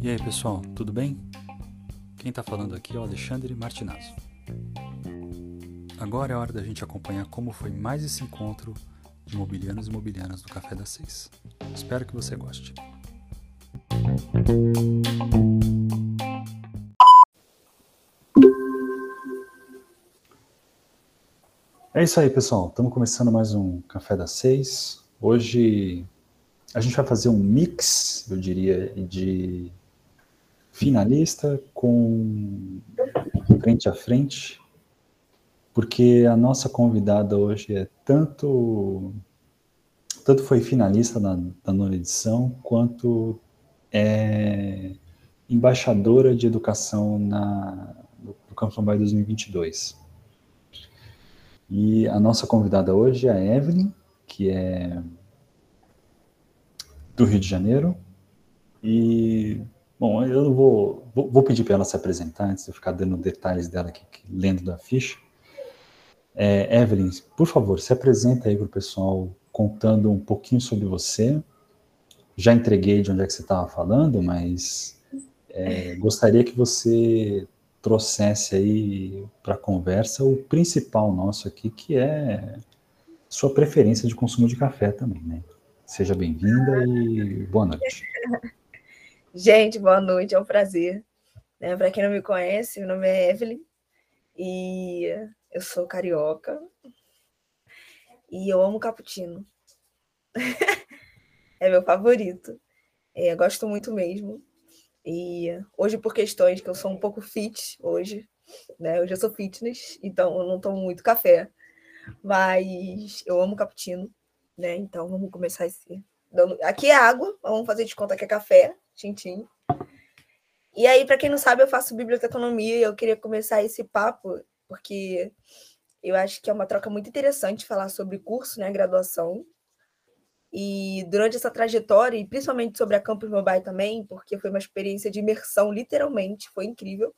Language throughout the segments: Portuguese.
E aí, pessoal, tudo bem? Quem está falando aqui é o Alexandre Martinazzo. Agora é hora da gente acompanhar como foi mais esse encontro de imobiliários e imobiliárias do Café das Seis. Espero que você goste. É isso aí, pessoal. Estamos começando mais um Café das Seis. Hoje a gente vai fazer um mix, eu diria, de finalista com frente a frente, porque a nossa convidada hoje é tanto tanto foi finalista na, na nona edição, quanto é embaixadora de educação na, no, Campus Mobile 2022. E a nossa convidada hoje é a Evelyn, que é do Rio de Janeiro. E, bom, eu vou, vou, vou pedir para ela se apresentar antes de eu ficar dando detalhes dela aqui, lendo da ficha. É, Evelyn, por favor, se apresenta aí para o pessoal contando um pouquinho sobre você. Já entreguei de onde é que você estava falando, mas é, gostaria que você trouxesse aí para a conversa o principal nosso aqui, que é sua preferência de consumo de café também, né? Seja bem-vinda e boa noite. Gente, boa noite, é um prazer. Né? Para quem não me conhece, meu nome é Evelyn e eu sou carioca e eu amo cappuccino. é meu favorito. É, gosto muito mesmo. E hoje, por questões que eu sou um pouco fit, hoje, né? Hoje eu sou fitness, então eu não tomo muito café. Mas eu amo cappuccino, né? Então vamos começar esse. Aqui é água, vamos fazer de conta que é café, tintim. E aí, para quem não sabe, eu faço biblioteconomia e eu queria começar esse papo, porque eu acho que é uma troca muito interessante falar sobre curso, né? Graduação. E durante essa trajetória, e principalmente sobre a Campus Mobile também, porque foi uma experiência de imersão, literalmente, foi incrível.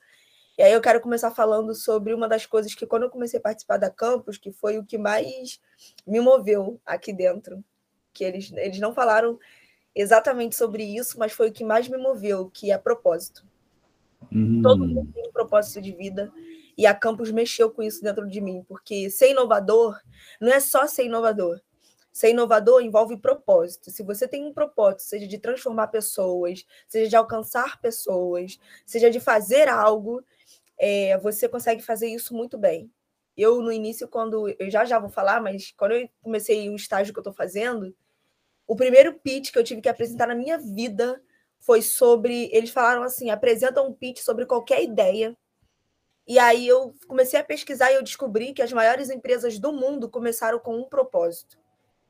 E aí eu quero começar falando sobre uma das coisas que, quando eu comecei a participar da Campus, que foi o que mais me moveu aqui dentro. Que eles, eles não falaram exatamente sobre isso, mas foi o que mais me moveu, que é propósito. Uhum. Todo mundo tem um propósito de vida, e a Campus mexeu com isso dentro de mim, porque ser inovador não é só ser inovador, Ser inovador envolve propósito. Se você tem um propósito, seja de transformar pessoas, seja de alcançar pessoas, seja de fazer algo, é, você consegue fazer isso muito bem. Eu, no início, quando. Eu já já vou falar, mas quando eu comecei o estágio que eu estou fazendo, o primeiro pitch que eu tive que apresentar na minha vida foi sobre. Eles falaram assim: apresenta um pitch sobre qualquer ideia. E aí eu comecei a pesquisar e eu descobri que as maiores empresas do mundo começaram com um propósito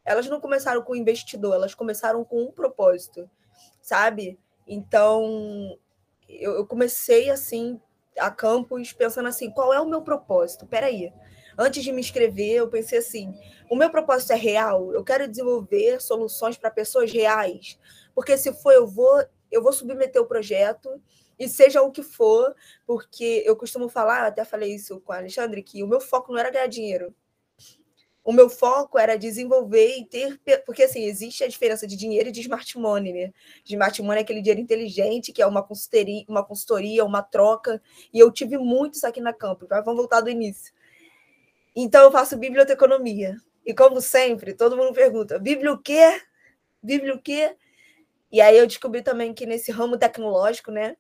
elas não começaram com investidor, elas começaram com um propósito, sabe? Então, eu, eu comecei assim a campus pensando assim, qual é o meu propósito? Peraí, antes de me inscrever, eu pensei assim: o meu propósito é real? Eu quero desenvolver soluções para pessoas reais. Porque se for, eu vou, eu vou submeter o projeto, e seja o que for, porque eu costumo falar, até falei isso com o Alexandre, que o meu foco não era ganhar dinheiro o meu foco era desenvolver e ter. Porque, assim, existe a diferença de dinheiro e de smart money, né? Smart money é aquele dinheiro inteligente, que é uma consultoria, uma, consultoria, uma troca. E eu tive muitos aqui na. Mas vamos voltar do início. Então, eu faço biblioteconomia. E, como sempre, todo mundo pergunta: Bíblia o quê? Bíblia o quê? E aí eu descobri também que nesse ramo tecnológico, né?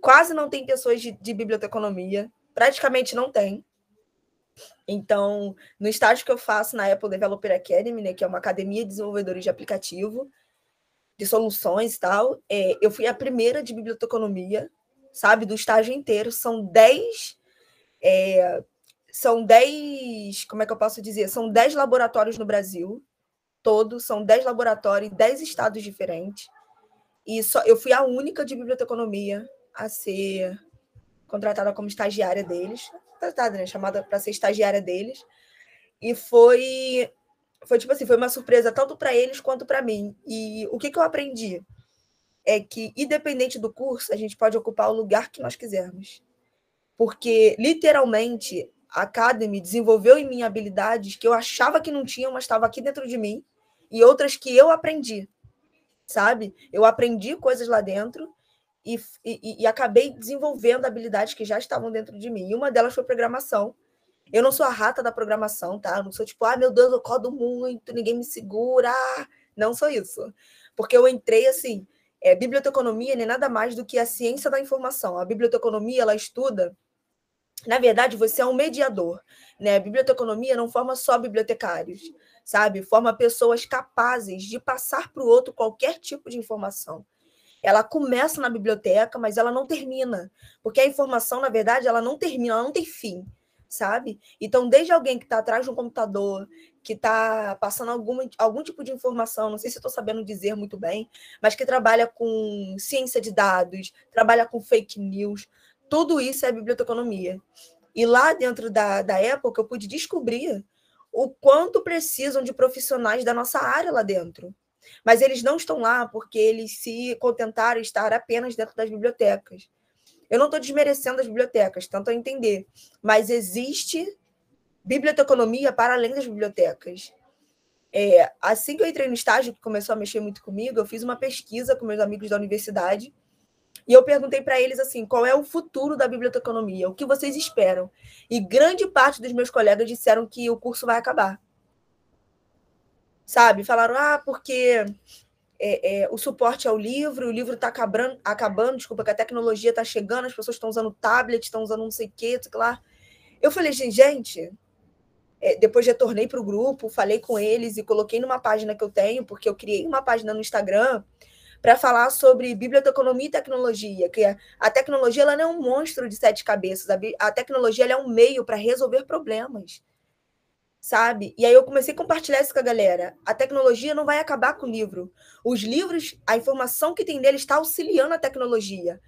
Quase não tem pessoas de, de biblioteconomia. Praticamente não tem. Então, no estágio que eu faço na Apple Developer Academy, né, que é uma academia de desenvolvedores de aplicativo, de soluções e tal, é, eu fui a primeira de biblioteconomia, sabe, do estágio inteiro. São 10. É, são 10. Como é que eu posso dizer? São 10 laboratórios no Brasil, todos. São 10 laboratórios em 10 estados diferentes. E só, eu fui a única de biblioteconomia a ser contratada como estagiária deles contratada, né? Chamada para ser estagiária deles. E foi foi tipo assim, foi uma surpresa tanto para eles quanto para mim. E o que, que eu aprendi é que independente do curso, a gente pode ocupar o lugar que nós quisermos. Porque literalmente a Academy desenvolveu em mim habilidades que eu achava que não tinham, mas estava aqui dentro de mim. e outras que eu aprendi, sabe? Eu aprendi coisas lá dentro e, e, e, acabei desenvolvendo habilidades que já estavam dentro de mim. E uma delas foi programação. Eu não sou a rata da programação, tá? Eu não sou tipo, ah, meu Deus, eu codo muito, ninguém me segura. Não sou isso. Porque eu entrei assim, é, biblioteconomia nem é nada mais do que a ciência da informação. A biblioteconomia, ela estuda na verdade, você é um mediador, né? A biblioteconomia não forma só bibliotecários, sabe? Forma pessoas capazes de passar para o outro qualquer tipo de informação. Ela começa na biblioteca, mas ela não termina, porque a informação, na verdade, ela não termina, ela não tem fim, sabe? Então, desde alguém que está atrás de um computador, que está passando algum algum tipo de informação, não sei se estou sabendo dizer muito bem, mas que trabalha com ciência de dados, trabalha com fake news, tudo isso é biblioteconomia. E lá dentro da, da época, eu pude descobrir o quanto precisam de profissionais da nossa área lá dentro. Mas eles não estão lá porque eles se contentaram estar apenas dentro das bibliotecas. Eu não estou desmerecendo as bibliotecas, tanto a entender, mas existe biblioteconomia para além das bibliotecas. É, assim que eu entrei no estágio, que começou a mexer muito comigo, eu fiz uma pesquisa com meus amigos da universidade e eu perguntei para eles assim, qual é o futuro da biblioteconomia? O que vocês esperam? E grande parte dos meus colegas disseram que o curso vai acabar. Sabe? Falaram, ah, porque é, é, o suporte ao livro, o livro está acabando, acabando, desculpa, que a tecnologia está chegando, as pessoas estão usando tablet, estão usando não sei o que, lá. Eu falei, gente, é, depois retornei para o grupo, falei com eles e coloquei numa página que eu tenho, porque eu criei uma página no Instagram para falar sobre biblioteconomia e tecnologia, que é, a tecnologia ela não é um monstro de sete cabeças, a, a tecnologia é um meio para resolver problemas, sabe? E aí eu comecei a compartilhar isso com a galera. A tecnologia não vai acabar com o livro. Os livros, a informação que tem nele está auxiliando a tecnologia.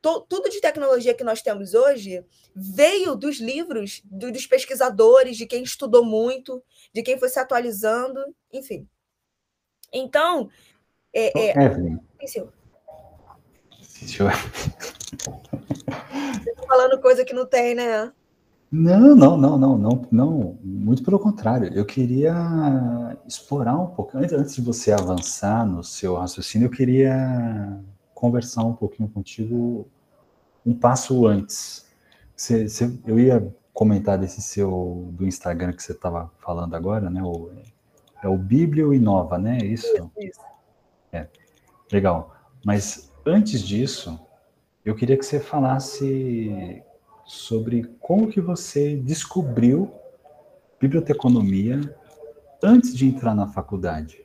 tudo de tecnologia que nós temos hoje veio dos livros, do, dos pesquisadores, de quem estudou muito, de quem foi se atualizando, enfim. Então, é, é... Evelyn. Tá falando coisa que não tem, né? Não, não, não, não, não, não, muito pelo contrário. Eu queria explorar um pouco, antes, de você avançar no seu raciocínio, eu queria conversar um pouquinho contigo um passo antes. Você, você, eu ia comentar desse seu do Instagram que você estava falando agora, né? O, é o Bíblio Inova, né? É isso. isso, isso. É, legal. Mas antes disso, eu queria que você falasse sobre como que você descobriu biblioteconomia antes de entrar na faculdade.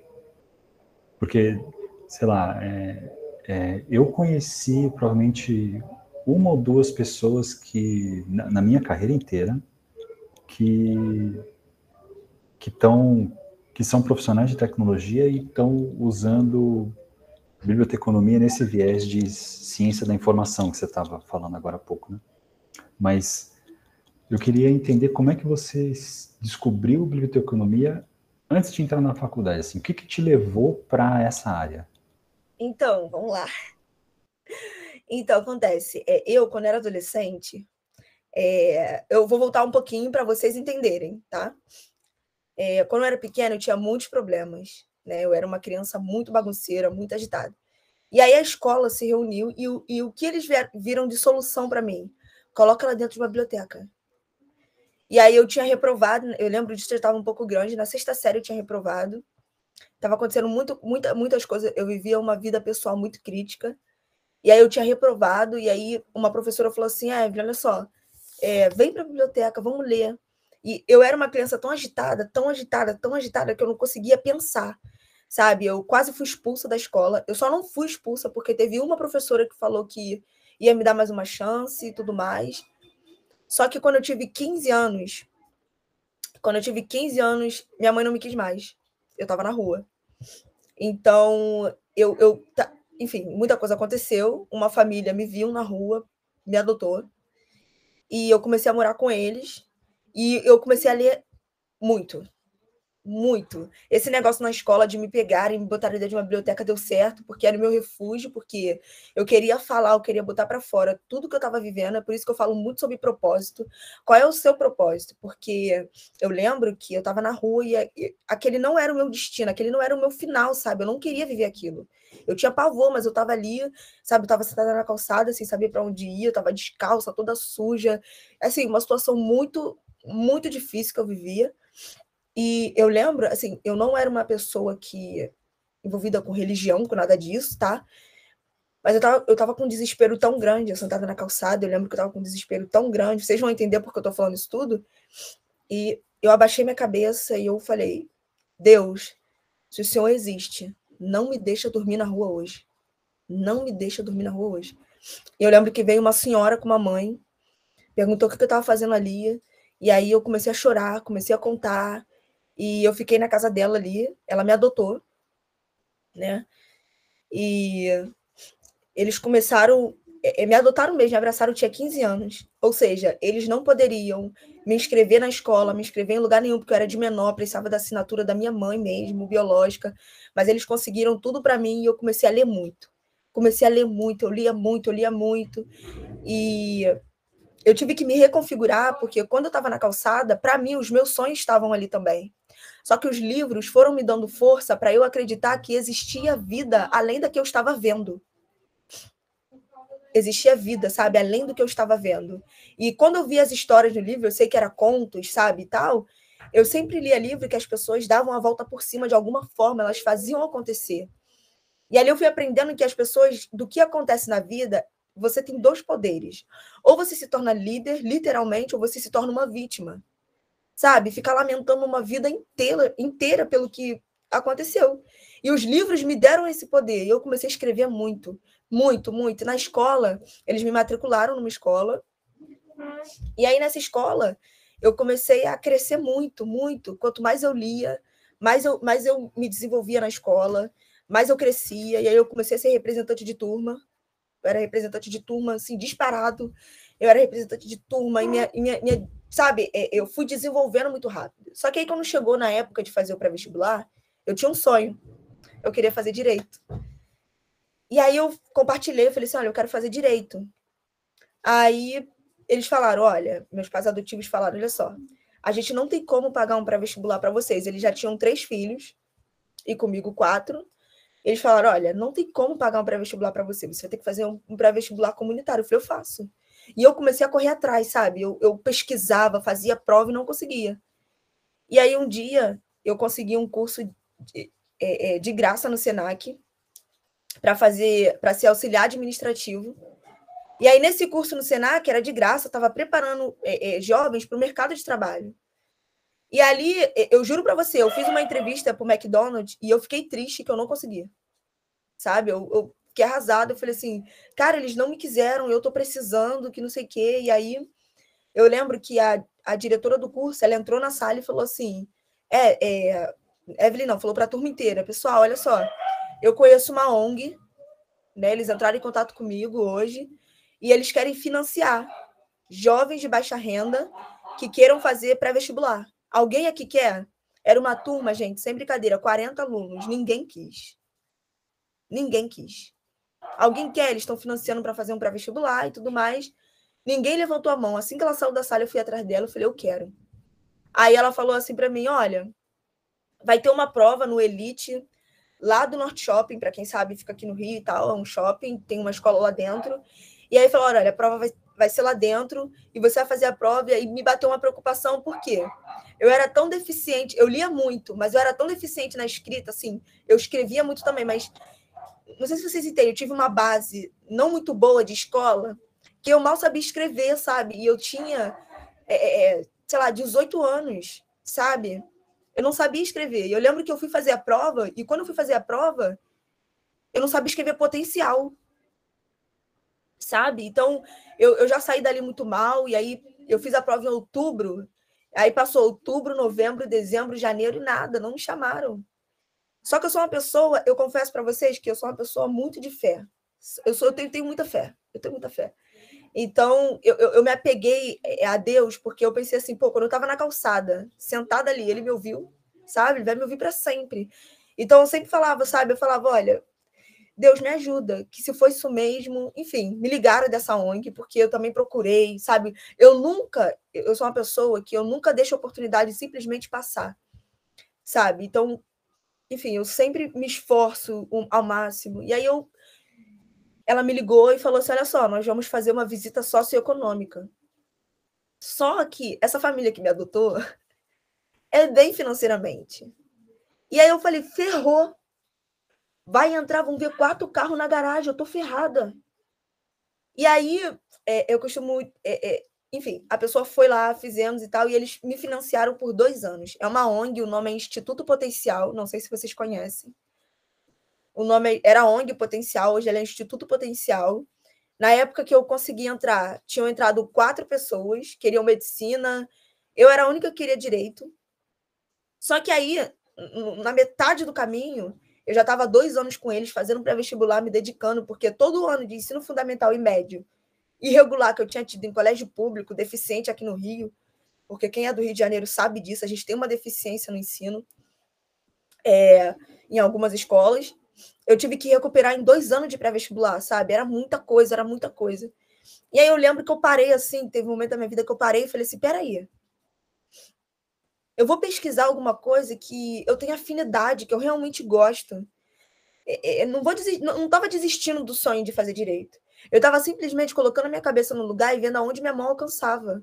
Porque, sei lá, é, é, eu conheci provavelmente uma ou duas pessoas que, na, na minha carreira inteira, que que estão que são profissionais de tecnologia e estão usando biblioteconomia nesse viés de ciência da informação que você estava falando agora há pouco, né? Mas eu queria entender como é que você descobriu biblioteconomia antes de entrar na faculdade, assim, o que, que te levou para essa área? Então, vamos lá. Então, acontece, é, eu, quando era adolescente, é, eu vou voltar um pouquinho para vocês entenderem, tá? É, quando eu era pequena, eu tinha muitos problemas. Né? Eu era uma criança muito bagunceira, muito agitada. E aí a escola se reuniu e, e o que eles viram de solução para mim? Coloca ela dentro de uma biblioteca. E aí eu tinha reprovado, eu lembro disso, eu estava um pouco grande, na sexta série eu tinha reprovado. Estava acontecendo muito, muita, muitas coisas, eu vivia uma vida pessoal muito crítica. E aí eu tinha reprovado, e aí uma professora falou assim, ah, Evelyn, olha só, é, vem para a biblioteca, vamos ler. E eu era uma criança tão agitada, tão agitada, tão agitada, que eu não conseguia pensar, sabe? Eu quase fui expulsa da escola. Eu só não fui expulsa porque teve uma professora que falou que ia me dar mais uma chance e tudo mais. Só que quando eu tive 15 anos, quando eu tive 15 anos, minha mãe não me quis mais. Eu estava na rua. Então, eu, eu, enfim, muita coisa aconteceu. Uma família me viu na rua, me adotou. E eu comecei a morar com eles. E eu comecei a ler muito. Muito. Esse negócio na escola de me pegarem, me botarem dentro de uma biblioteca deu certo, porque era o meu refúgio, porque eu queria falar, eu queria botar para fora tudo que eu estava vivendo, é por isso que eu falo muito sobre propósito. Qual é o seu propósito? Porque eu lembro que eu estava na rua e aquele não era o meu destino, aquele não era o meu final, sabe? Eu não queria viver aquilo. Eu tinha pavor, mas eu estava ali, sabe? Eu estava sentada na calçada, sem saber para onde ir, eu estava descalça, toda suja. Assim, uma situação muito, muito difícil que eu vivia. E eu lembro, assim, eu não era uma pessoa que envolvida com religião, com nada disso, tá? Mas eu tava, eu tava com um desespero tão grande, eu sentada na calçada, eu lembro que eu tava com um desespero tão grande, vocês vão entender porque eu tô falando isso tudo. E eu abaixei minha cabeça e eu falei: Deus, se o Senhor existe, não me deixa dormir na rua hoje. Não me deixa dormir na rua hoje. E eu lembro que veio uma senhora com uma mãe, perguntou o que eu estava fazendo ali, e aí eu comecei a chorar, comecei a contar, e eu fiquei na casa dela ali, ela me adotou, né? E eles começaram, é, é, me adotaram mesmo, me abraçaram, eu tinha 15 anos. Ou seja, eles não poderiam me inscrever na escola, me inscrever em lugar nenhum, porque eu era de menor, precisava da assinatura da minha mãe mesmo, biológica. Mas eles conseguiram tudo para mim e eu comecei a ler muito. Comecei a ler muito, eu lia muito, eu lia muito. E eu tive que me reconfigurar, porque quando eu estava na calçada, para mim, os meus sonhos estavam ali também. Só que os livros foram me dando força para eu acreditar que existia vida além da que eu estava vendo. Existia vida, sabe? Além do que eu estava vendo. E quando eu vi as histórias no livro, eu sei que era contos, sabe? Tal. Eu sempre lia livro que as pessoas davam a volta por cima de alguma forma, elas faziam acontecer. E ali eu fui aprendendo que as pessoas, do que acontece na vida, você tem dois poderes. Ou você se torna líder, literalmente, ou você se torna uma vítima sabe? Ficar lamentando uma vida inteira, inteira pelo que aconteceu. E os livros me deram esse poder. E eu comecei a escrever muito, muito, muito. Na escola, eles me matricularam numa escola. E aí, nessa escola, eu comecei a crescer muito, muito. Quanto mais eu lia, mais eu, mais eu me desenvolvia na escola, mais eu crescia. E aí, eu comecei a ser representante de turma. Eu era representante de turma, assim, disparado. Eu era representante de turma e minha, minha, minha sabe, é, eu fui desenvolvendo muito rápido. Só que aí, quando chegou na época de fazer o pré-vestibular, eu tinha um sonho. Eu queria fazer direito. E aí eu compartilhei, eu falei assim: olha, eu quero fazer direito. Aí eles falaram: olha, meus pais adotivos falaram: olha só, a gente não tem como pagar um pré-vestibular para vocês. Eles já tinham três filhos e comigo quatro. Eles falaram: olha, não tem como pagar um pré-vestibular para você. Você vai ter que fazer um pré-vestibular comunitário. Eu falei: eu faço. E eu comecei a correr atrás, sabe? Eu, eu pesquisava, fazia prova e não conseguia. E aí um dia eu consegui um curso de, é, é de graça no Senac para fazer, para ser auxiliar administrativo. E aí nesse curso no Senac era de graça, eu estava preparando é, é, jovens para o mercado de trabalho. E ali, eu juro para você, eu fiz uma entrevista para o McDonald's e eu fiquei triste que eu não conseguia. Sabe? Eu, eu fiquei arrasada. Eu falei assim, cara, eles não me quiseram, eu tô precisando, que não sei o quê. E aí eu lembro que a, a diretora do curso, ela entrou na sala e falou assim: é, é Evelyn não, falou para a turma inteira, pessoal, olha só, eu conheço uma ONG, né? Eles entraram em contato comigo hoje e eles querem financiar jovens de baixa renda que queiram fazer pré-vestibular. Alguém aqui quer? Era uma turma, gente, sem brincadeira, 40 alunos, ninguém quis. Ninguém quis. Alguém quer? Eles estão financiando para fazer um pré-vestibular e tudo mais. Ninguém levantou a mão. Assim que ela saiu da sala, eu fui atrás dela. Eu falei, eu quero. Aí ela falou assim para mim: olha, vai ter uma prova no Elite, lá do Norte Shopping, para quem sabe, fica aqui no Rio e tal. É um shopping, tem uma escola lá dentro. E aí falou: olha, a prova vai, vai ser lá dentro e você vai fazer a prova. E me bateu uma preocupação, por quê? Eu era tão deficiente, eu lia muito, mas eu era tão deficiente na escrita, assim, eu escrevia muito também, mas não sei se vocês entendem, eu tive uma base não muito boa de escola, que eu mal sabia escrever, sabe? E eu tinha, é, é, é sei lá, 18 anos, sabe? Eu não sabia escrever. E eu lembro que eu fui fazer a prova, e quando eu fui fazer a prova, eu não sabia escrever potencial, sabe? Então, eu, eu já saí dali muito mal, e aí eu fiz a prova em outubro, aí passou outubro, novembro, dezembro, janeiro e nada, não me chamaram. Só que eu sou uma pessoa, eu confesso para vocês que eu sou uma pessoa muito de fé. Eu, sou, eu tenho, tenho muita fé. Eu tenho muita fé. Então, eu, eu, eu, me apeguei eh, a Deus porque eu pensei assim, pô, quando eu estava na calçada, sentada ali, ele me ouviu, sabe? Ele vai me ouvir para sempre. Então eu sempre falava, sabe? Eu falava, olha, Deus me ajuda, que se fosse isso mesmo, enfim, me ligaram dessa ONG, porque eu também procurei, sabe? Eu nunca, eu sou uma pessoa que eu nunca deixo a oportunidade de simplesmente passar, sabe? Então, enfim, eu sempre me esforço ao máximo. E aí eu ela me ligou e falou assim: olha só, nós vamos fazer uma visita socioeconômica. Só que essa família que me adotou é bem financeiramente. E aí eu falei: ferrou. Vai entrar, vão ver quatro carros na garagem, eu tô ferrada. E aí é, eu costumo. É, é, enfim, a pessoa foi lá, fizemos e tal, e eles me financiaram por dois anos. É uma ONG, o nome é Instituto Potencial, não sei se vocês conhecem. O nome era ONG Potencial, hoje é Instituto Potencial. Na época que eu consegui entrar, tinham entrado quatro pessoas, queriam medicina. Eu era a única que queria direito. Só que aí, na metade do caminho, eu já estava dois anos com eles, fazendo pré-vestibular, me dedicando, porque todo ano de ensino fundamental e médio irregular que eu tinha tido em colégio público, deficiente aqui no Rio, porque quem é do Rio de Janeiro sabe disso, a gente tem uma deficiência no ensino é, em algumas escolas eu tive que recuperar em dois anos de pré-vestibular, sabe? Era muita coisa, era muita coisa. E aí eu lembro que eu parei assim, teve um momento da minha vida que eu parei e falei assim: peraí. Eu vou pesquisar alguma coisa que eu tenho afinidade, que eu realmente gosto. Eu não vou desistir, não estava desistindo do sonho de fazer direito. Eu estava simplesmente colocando a minha cabeça no lugar e vendo aonde minha mão alcançava.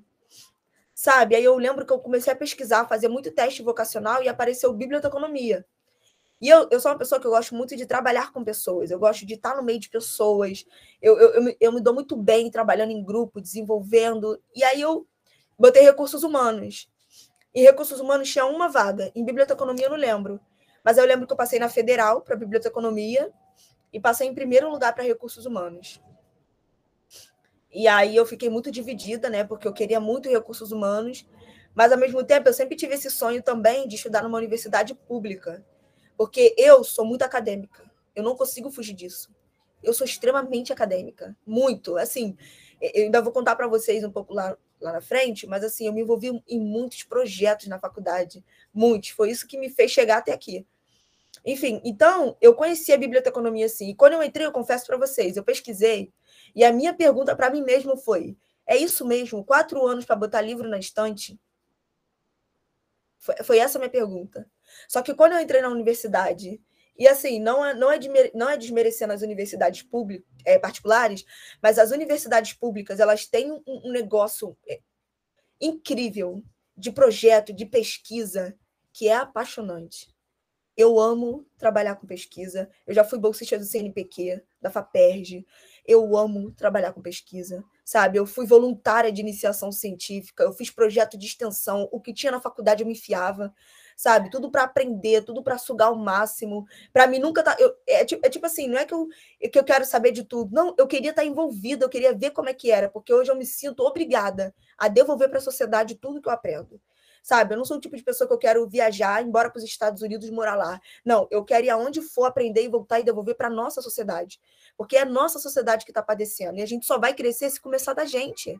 Sabe? Aí eu lembro que eu comecei a pesquisar, fazer muito teste vocacional e apareceu biblioteconomia. E eu, eu sou uma pessoa que eu gosto muito de trabalhar com pessoas, eu gosto de estar no meio de pessoas, eu, eu, eu, me, eu me dou muito bem trabalhando em grupo, desenvolvendo. E aí eu botei recursos humanos. E recursos humanos tinha uma vaga. Em biblioteconomia eu não lembro. Mas eu lembro que eu passei na federal para biblioteconomia e passei em primeiro lugar para recursos humanos. E aí eu fiquei muito dividida, né? Porque eu queria muito recursos humanos, mas ao mesmo tempo eu sempre tive esse sonho também de estudar numa universidade pública. Porque eu sou muito acadêmica. Eu não consigo fugir disso. Eu sou extremamente acadêmica. Muito. Assim, eu ainda vou contar para vocês um pouco lá, lá na frente, mas assim, eu me envolvi em muitos projetos na faculdade. Muitos. Foi isso que me fez chegar até aqui. Enfim, então, eu conheci a biblioteconomia assim. E quando eu entrei, eu confesso para vocês, eu pesquisei. E a minha pergunta para mim mesmo foi: é isso mesmo? Quatro anos para botar livro na estante? Foi, foi essa a minha pergunta. Só que quando eu entrei na universidade, e assim, não é, não é, não é desmerecendo as universidades públicas, é, particulares, mas as universidades públicas, elas têm um, um negócio é, incrível de projeto, de pesquisa, que é apaixonante. Eu amo trabalhar com pesquisa. Eu já fui bolsista do CNPq, da FAPERJ. Eu amo trabalhar com pesquisa, sabe? Eu fui voluntária de iniciação científica, eu fiz projeto de extensão, o que tinha na faculdade eu me enfiava sabe? Tudo para aprender, tudo para sugar o máximo. Para mim nunca tá. Eu, é, é, tipo assim, não é que eu, que eu quero saber de tudo. Não, eu queria estar tá envolvida, eu queria ver como é que era, porque hoje eu me sinto obrigada a devolver para a sociedade tudo que eu aprendo. Sabe, eu não sou o tipo de pessoa que eu quero viajar, embora para os Estados Unidos morar lá. Não, eu quero ir aonde for aprender e voltar e devolver para a nossa sociedade. Porque é a nossa sociedade que está padecendo. E a gente só vai crescer se começar da gente.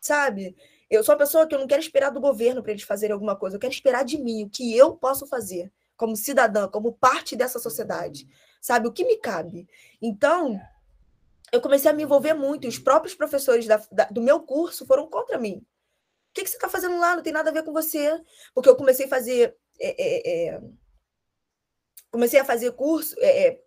Sabe? Eu sou uma pessoa que eu não quero esperar do governo para eles fazerem alguma coisa, eu quero esperar de mim, o que eu posso fazer como cidadã, como parte dessa sociedade, sabe? O que me cabe. Então, eu comecei a me envolver muito, e os próprios professores da, da, do meu curso foram contra mim. O que, que você está fazendo lá? Não tem nada a ver com você. Porque eu comecei a fazer. É, é, é, comecei a fazer curso, é, é,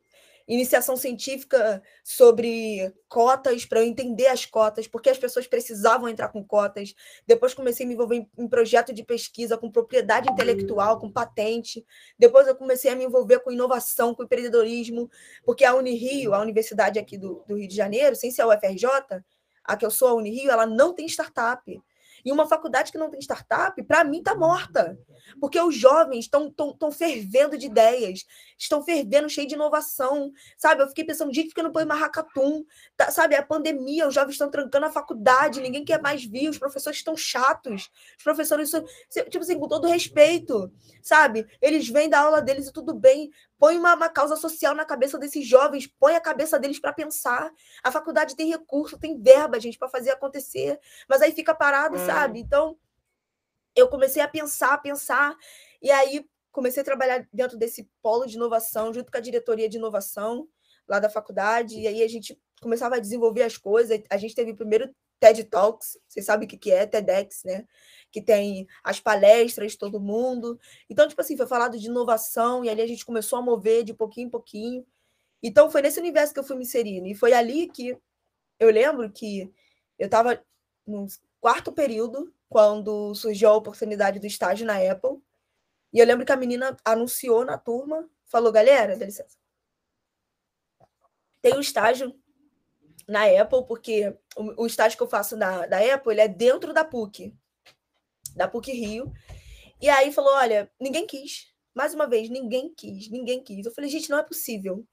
iniciação científica sobre cotas, para eu entender as cotas, porque as pessoas precisavam entrar com cotas. Depois comecei a me envolver em, em projeto de pesquisa com propriedade intelectual, com patente. Depois eu comecei a me envolver com inovação, com empreendedorismo, porque a Unirio, a universidade aqui do, do Rio de Janeiro, sem ser a UFRJ, a que eu sou a Unirio, ela não tem startup. E uma faculdade que não tem startup, para mim, está morta. Porque os jovens estão fervendo de ideias, estão fervendo, cheio de inovação. Sabe? Eu fiquei pensando, gente, por que não põe Marracatum? Tá, sabe? A pandemia, os jovens estão trancando a faculdade, ninguém quer mais vir, os professores estão chatos. Os professores, tipo assim, com todo respeito, sabe? Eles vêm da aula deles e tudo bem. Põe uma, uma causa social na cabeça desses jovens, põe a cabeça deles para pensar. A faculdade tem recurso, tem verba, gente, para fazer acontecer. Mas aí fica parado, sabe? Então, eu comecei a pensar, a pensar, e aí comecei a trabalhar dentro desse polo de inovação, junto com a diretoria de inovação lá da faculdade, e aí a gente começava a desenvolver as coisas. A gente teve o primeiro TED Talks, vocês sabem o que é, TEDx, né? Que tem as palestras todo mundo. Então, tipo assim, foi falado de inovação, e ali a gente começou a mover de pouquinho em pouquinho. Então, foi nesse universo que eu fui me inserindo. E foi ali que eu lembro que eu estava no quarto período, quando surgiu a oportunidade do estágio na Apple. E eu lembro que a menina anunciou na turma, falou, galera, dá licença. Tem um estágio na Apple, porque o, o estágio que eu faço na, da Apple ele é dentro da PUC, da PUC Rio. E aí falou: olha, ninguém quis. Mais uma vez, ninguém quis, ninguém quis. Eu falei, gente, não é possível.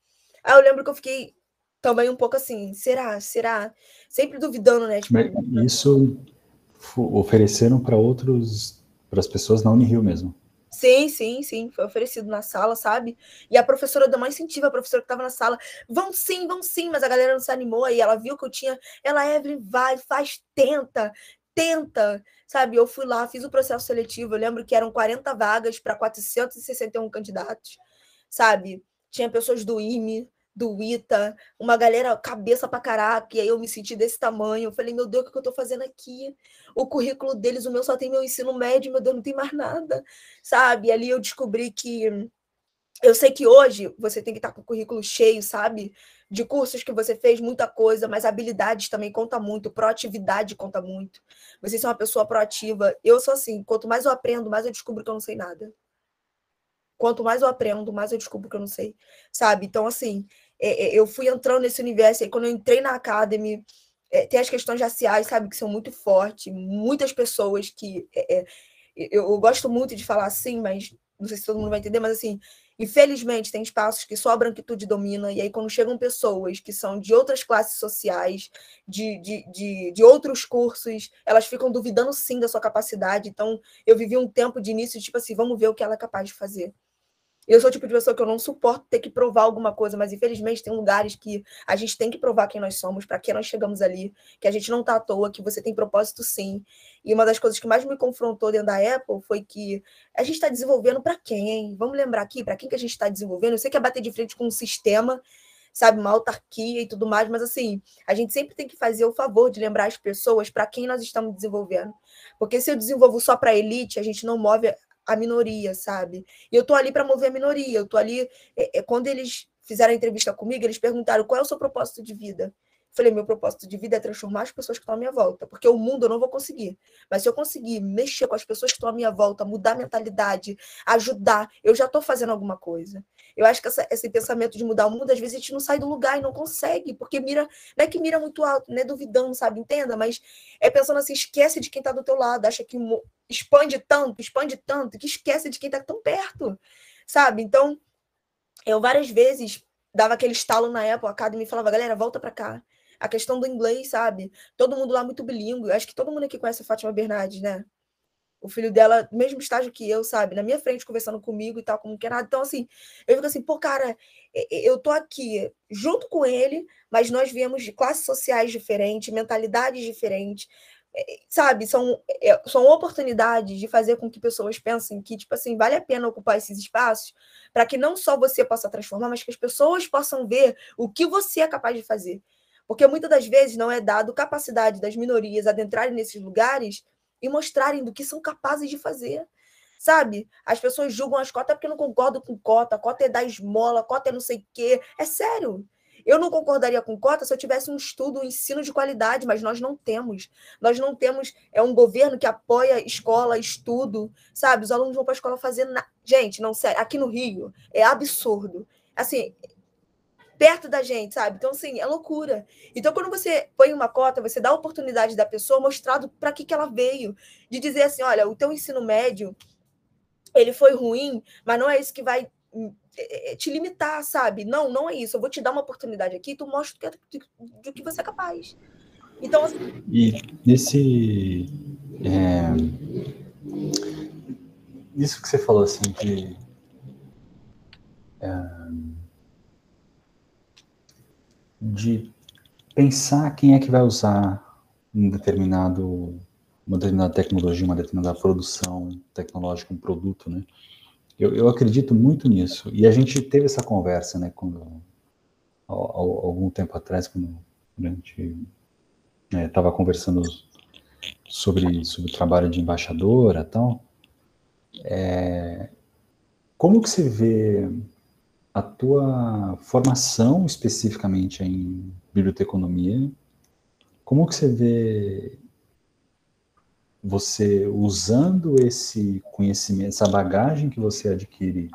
Aí eu lembro que eu fiquei também um pouco assim, será? Será? Sempre duvidando, né? Tipo, isso ofereceram para outros, para as pessoas na Unirio mesmo. Sim, sim, sim. Foi oferecido na sala, sabe? E a professora deu mais incentivo, a professora que estava na sala. Vão sim, vão sim, mas a galera não se animou. Aí ela viu que eu tinha. Ela, Evelyn, vai, faz, tenta, tenta, sabe? Eu fui lá, fiz o processo seletivo. Eu lembro que eram 40 vagas para 461 candidatos, sabe? Tinha pessoas do IME, do ITA, uma galera cabeça pra caraca, e aí eu me senti desse tamanho. Eu falei, meu Deus, o que eu tô fazendo aqui? O currículo deles, o meu só tem meu ensino médio, meu Deus, não tem mais nada, sabe? E ali eu descobri que. Eu sei que hoje você tem que estar com o currículo cheio, sabe? De cursos que você fez, muita coisa, mas habilidades também conta muito, proatividade conta muito. Você é uma pessoa proativa. Eu sou assim, quanto mais eu aprendo, mais eu descubro que eu não sei nada quanto mais eu aprendo, mais eu descubro que eu não sei, sabe? Então, assim, é, é, eu fui entrando nesse universo, e quando eu entrei na Academy, é, tem as questões raciais, sabe, que são muito fortes, muitas pessoas que. É, é eu, eu, gosto muito de falar assim, mas não sei se todo mundo vai entender, mas assim, infelizmente tem espaços que só a branquitude domina, e aí quando chegam pessoas que são de outras classes sociais, de, de, de, de outros cursos, elas ficam duvidando sim da sua capacidade. Então, eu vivi um tempo de início, tipo assim, vamos ver o que ela é capaz de fazer. Eu sou o tipo de pessoa que eu não suporto ter que provar alguma coisa, mas infelizmente tem lugares que a gente tem que provar quem nós somos, para que nós chegamos ali, que a gente não está à toa, que você tem propósito sim. E uma das coisas que mais me confrontou dentro da Apple foi que a gente está desenvolvendo para quem? Vamos lembrar aqui, para quem que a gente está desenvolvendo? Eu sei que é bater de frente com um sistema, sabe, uma autarquia e tudo mais, mas assim, a gente sempre tem que fazer o favor de lembrar as pessoas para quem nós estamos desenvolvendo. Porque se eu desenvolvo só para elite, a gente não move a minoria, sabe? E eu tô ali para mover a minoria, eu tô ali. É, é, quando eles fizeram a entrevista comigo, eles perguntaram qual é o seu propósito de vida. Falei, meu propósito de vida é transformar as pessoas que estão à minha volta, porque o mundo eu não vou conseguir. Mas se eu conseguir mexer com as pessoas que estão à minha volta, mudar a mentalidade, ajudar, eu já estou fazendo alguma coisa. Eu acho que essa, esse pensamento de mudar o mundo, às vezes a gente não sai do lugar e não consegue, porque mira, não é que mira muito alto, não é duvidando, sabe? Entenda, mas é pensando assim, esquece de quem está do teu lado, acha que expande tanto, expande tanto, que esquece de quem está tão perto, sabe? Então, eu várias vezes dava aquele estalo na Apple Academy e falava, galera, volta para cá a questão do inglês, sabe? Todo mundo lá muito bilíngue. Acho que todo mundo aqui conhece a Fátima Bernardes, né? O filho dela, mesmo estágio que eu, sabe? Na minha frente, conversando comigo e tal, como que nada. Então, assim, eu fico assim, pô, cara, eu tô aqui junto com ele, mas nós viemos de classes sociais diferentes, mentalidades diferentes, sabe? São, é, são oportunidades de fazer com que pessoas pensem que, tipo assim, vale a pena ocupar esses espaços para que não só você possa transformar, mas que as pessoas possam ver o que você é capaz de fazer. Porque muitas das vezes não é dado capacidade das minorias adentrarem nesses lugares e mostrarem do que são capazes de fazer. Sabe? As pessoas julgam as cotas porque não concordam com cota, cota é da esmola, cota é não sei o quê. É sério. Eu não concordaria com cota se eu tivesse um estudo, um ensino de qualidade, mas nós não temos. Nós não temos é um governo que apoia escola, estudo, sabe? Os alunos vão para a escola fazer. Gente, não sério, aqui no Rio é absurdo. Assim, perto da gente, sabe? Então, assim, é loucura. Então, quando você põe uma cota, você dá a oportunidade da pessoa mostrado para que, que ela veio. De dizer assim, olha, o teu ensino médio, ele foi ruim, mas não é isso que vai hum, é, é, te limitar, sabe? Não, não é isso. Eu vou te dar uma oportunidade aqui, tu mostra do que você é capaz. Então, assim... E nesse... É... Isso que você falou, assim, que... É de pensar quem é que vai usar um determinado, uma determinada tecnologia, uma determinada produção tecnológica, um produto, né? Eu, eu acredito muito nisso. E a gente teve essa conversa, né, quando, algum tempo atrás, quando a gente estava é, conversando sobre, sobre o trabalho de embaixadora e tal. É, como que você vê a tua formação especificamente em biblioteconomia? Como que você vê você usando esse conhecimento, essa bagagem que você adquire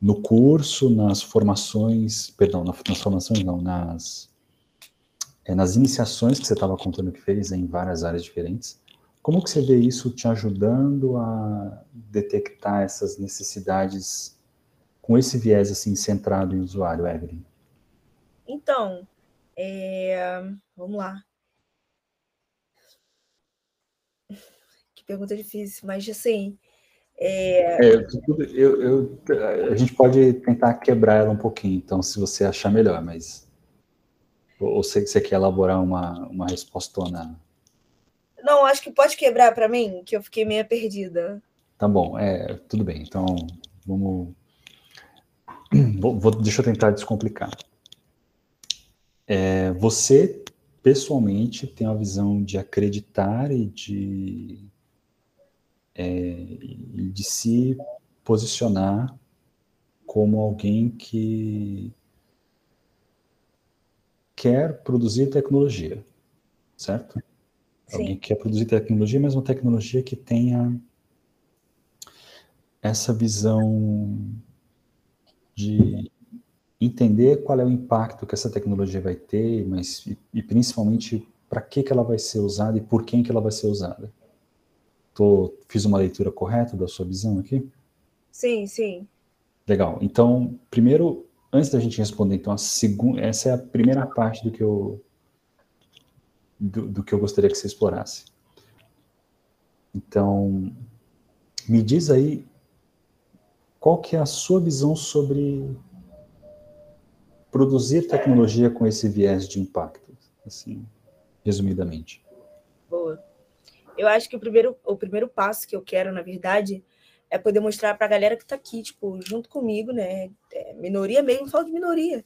no curso, nas formações, perdão, nas formações não, nas, é, nas iniciações que você estava contando que fez em várias áreas diferentes, como que você vê isso te ajudando a detectar essas necessidades com esse viés assim centrado em usuário, Evelyn? Então, é... vamos lá. pergunta difícil, mas assim. É... É, eu, eu, a gente pode tentar quebrar ela um pouquinho, então, se você achar melhor, mas. Ou sei que você quer elaborar uma, uma respostona. Não, acho que pode quebrar para mim, que eu fiquei meio perdida. Tá bom, é, tudo bem. Então, vamos. Vou, vou, deixa eu tentar descomplicar. É, você, pessoalmente, tem uma visão de acreditar e de é, de se posicionar como alguém que quer produzir tecnologia, certo? Sim. Alguém que quer produzir tecnologia, mas uma tecnologia que tenha essa visão de entender qual é o impacto que essa tecnologia vai ter, mas e, e principalmente para que, que ela vai ser usada e por quem que ela vai ser usada. Tô, fiz uma leitura correta da sua visão aqui? Sim, sim. Legal. Então, primeiro, antes da gente responder, então, a segunda, essa é a primeira parte do que eu do, do que eu gostaria que você explorasse. Então, me diz aí qual que é a sua visão sobre produzir tecnologia com esse viés de impacto, assim, resumidamente. Boa eu acho que o primeiro, o primeiro passo que eu quero, na verdade, é poder mostrar para a galera que está aqui, tipo, junto comigo, né? É, minoria mesmo, falo de minoria.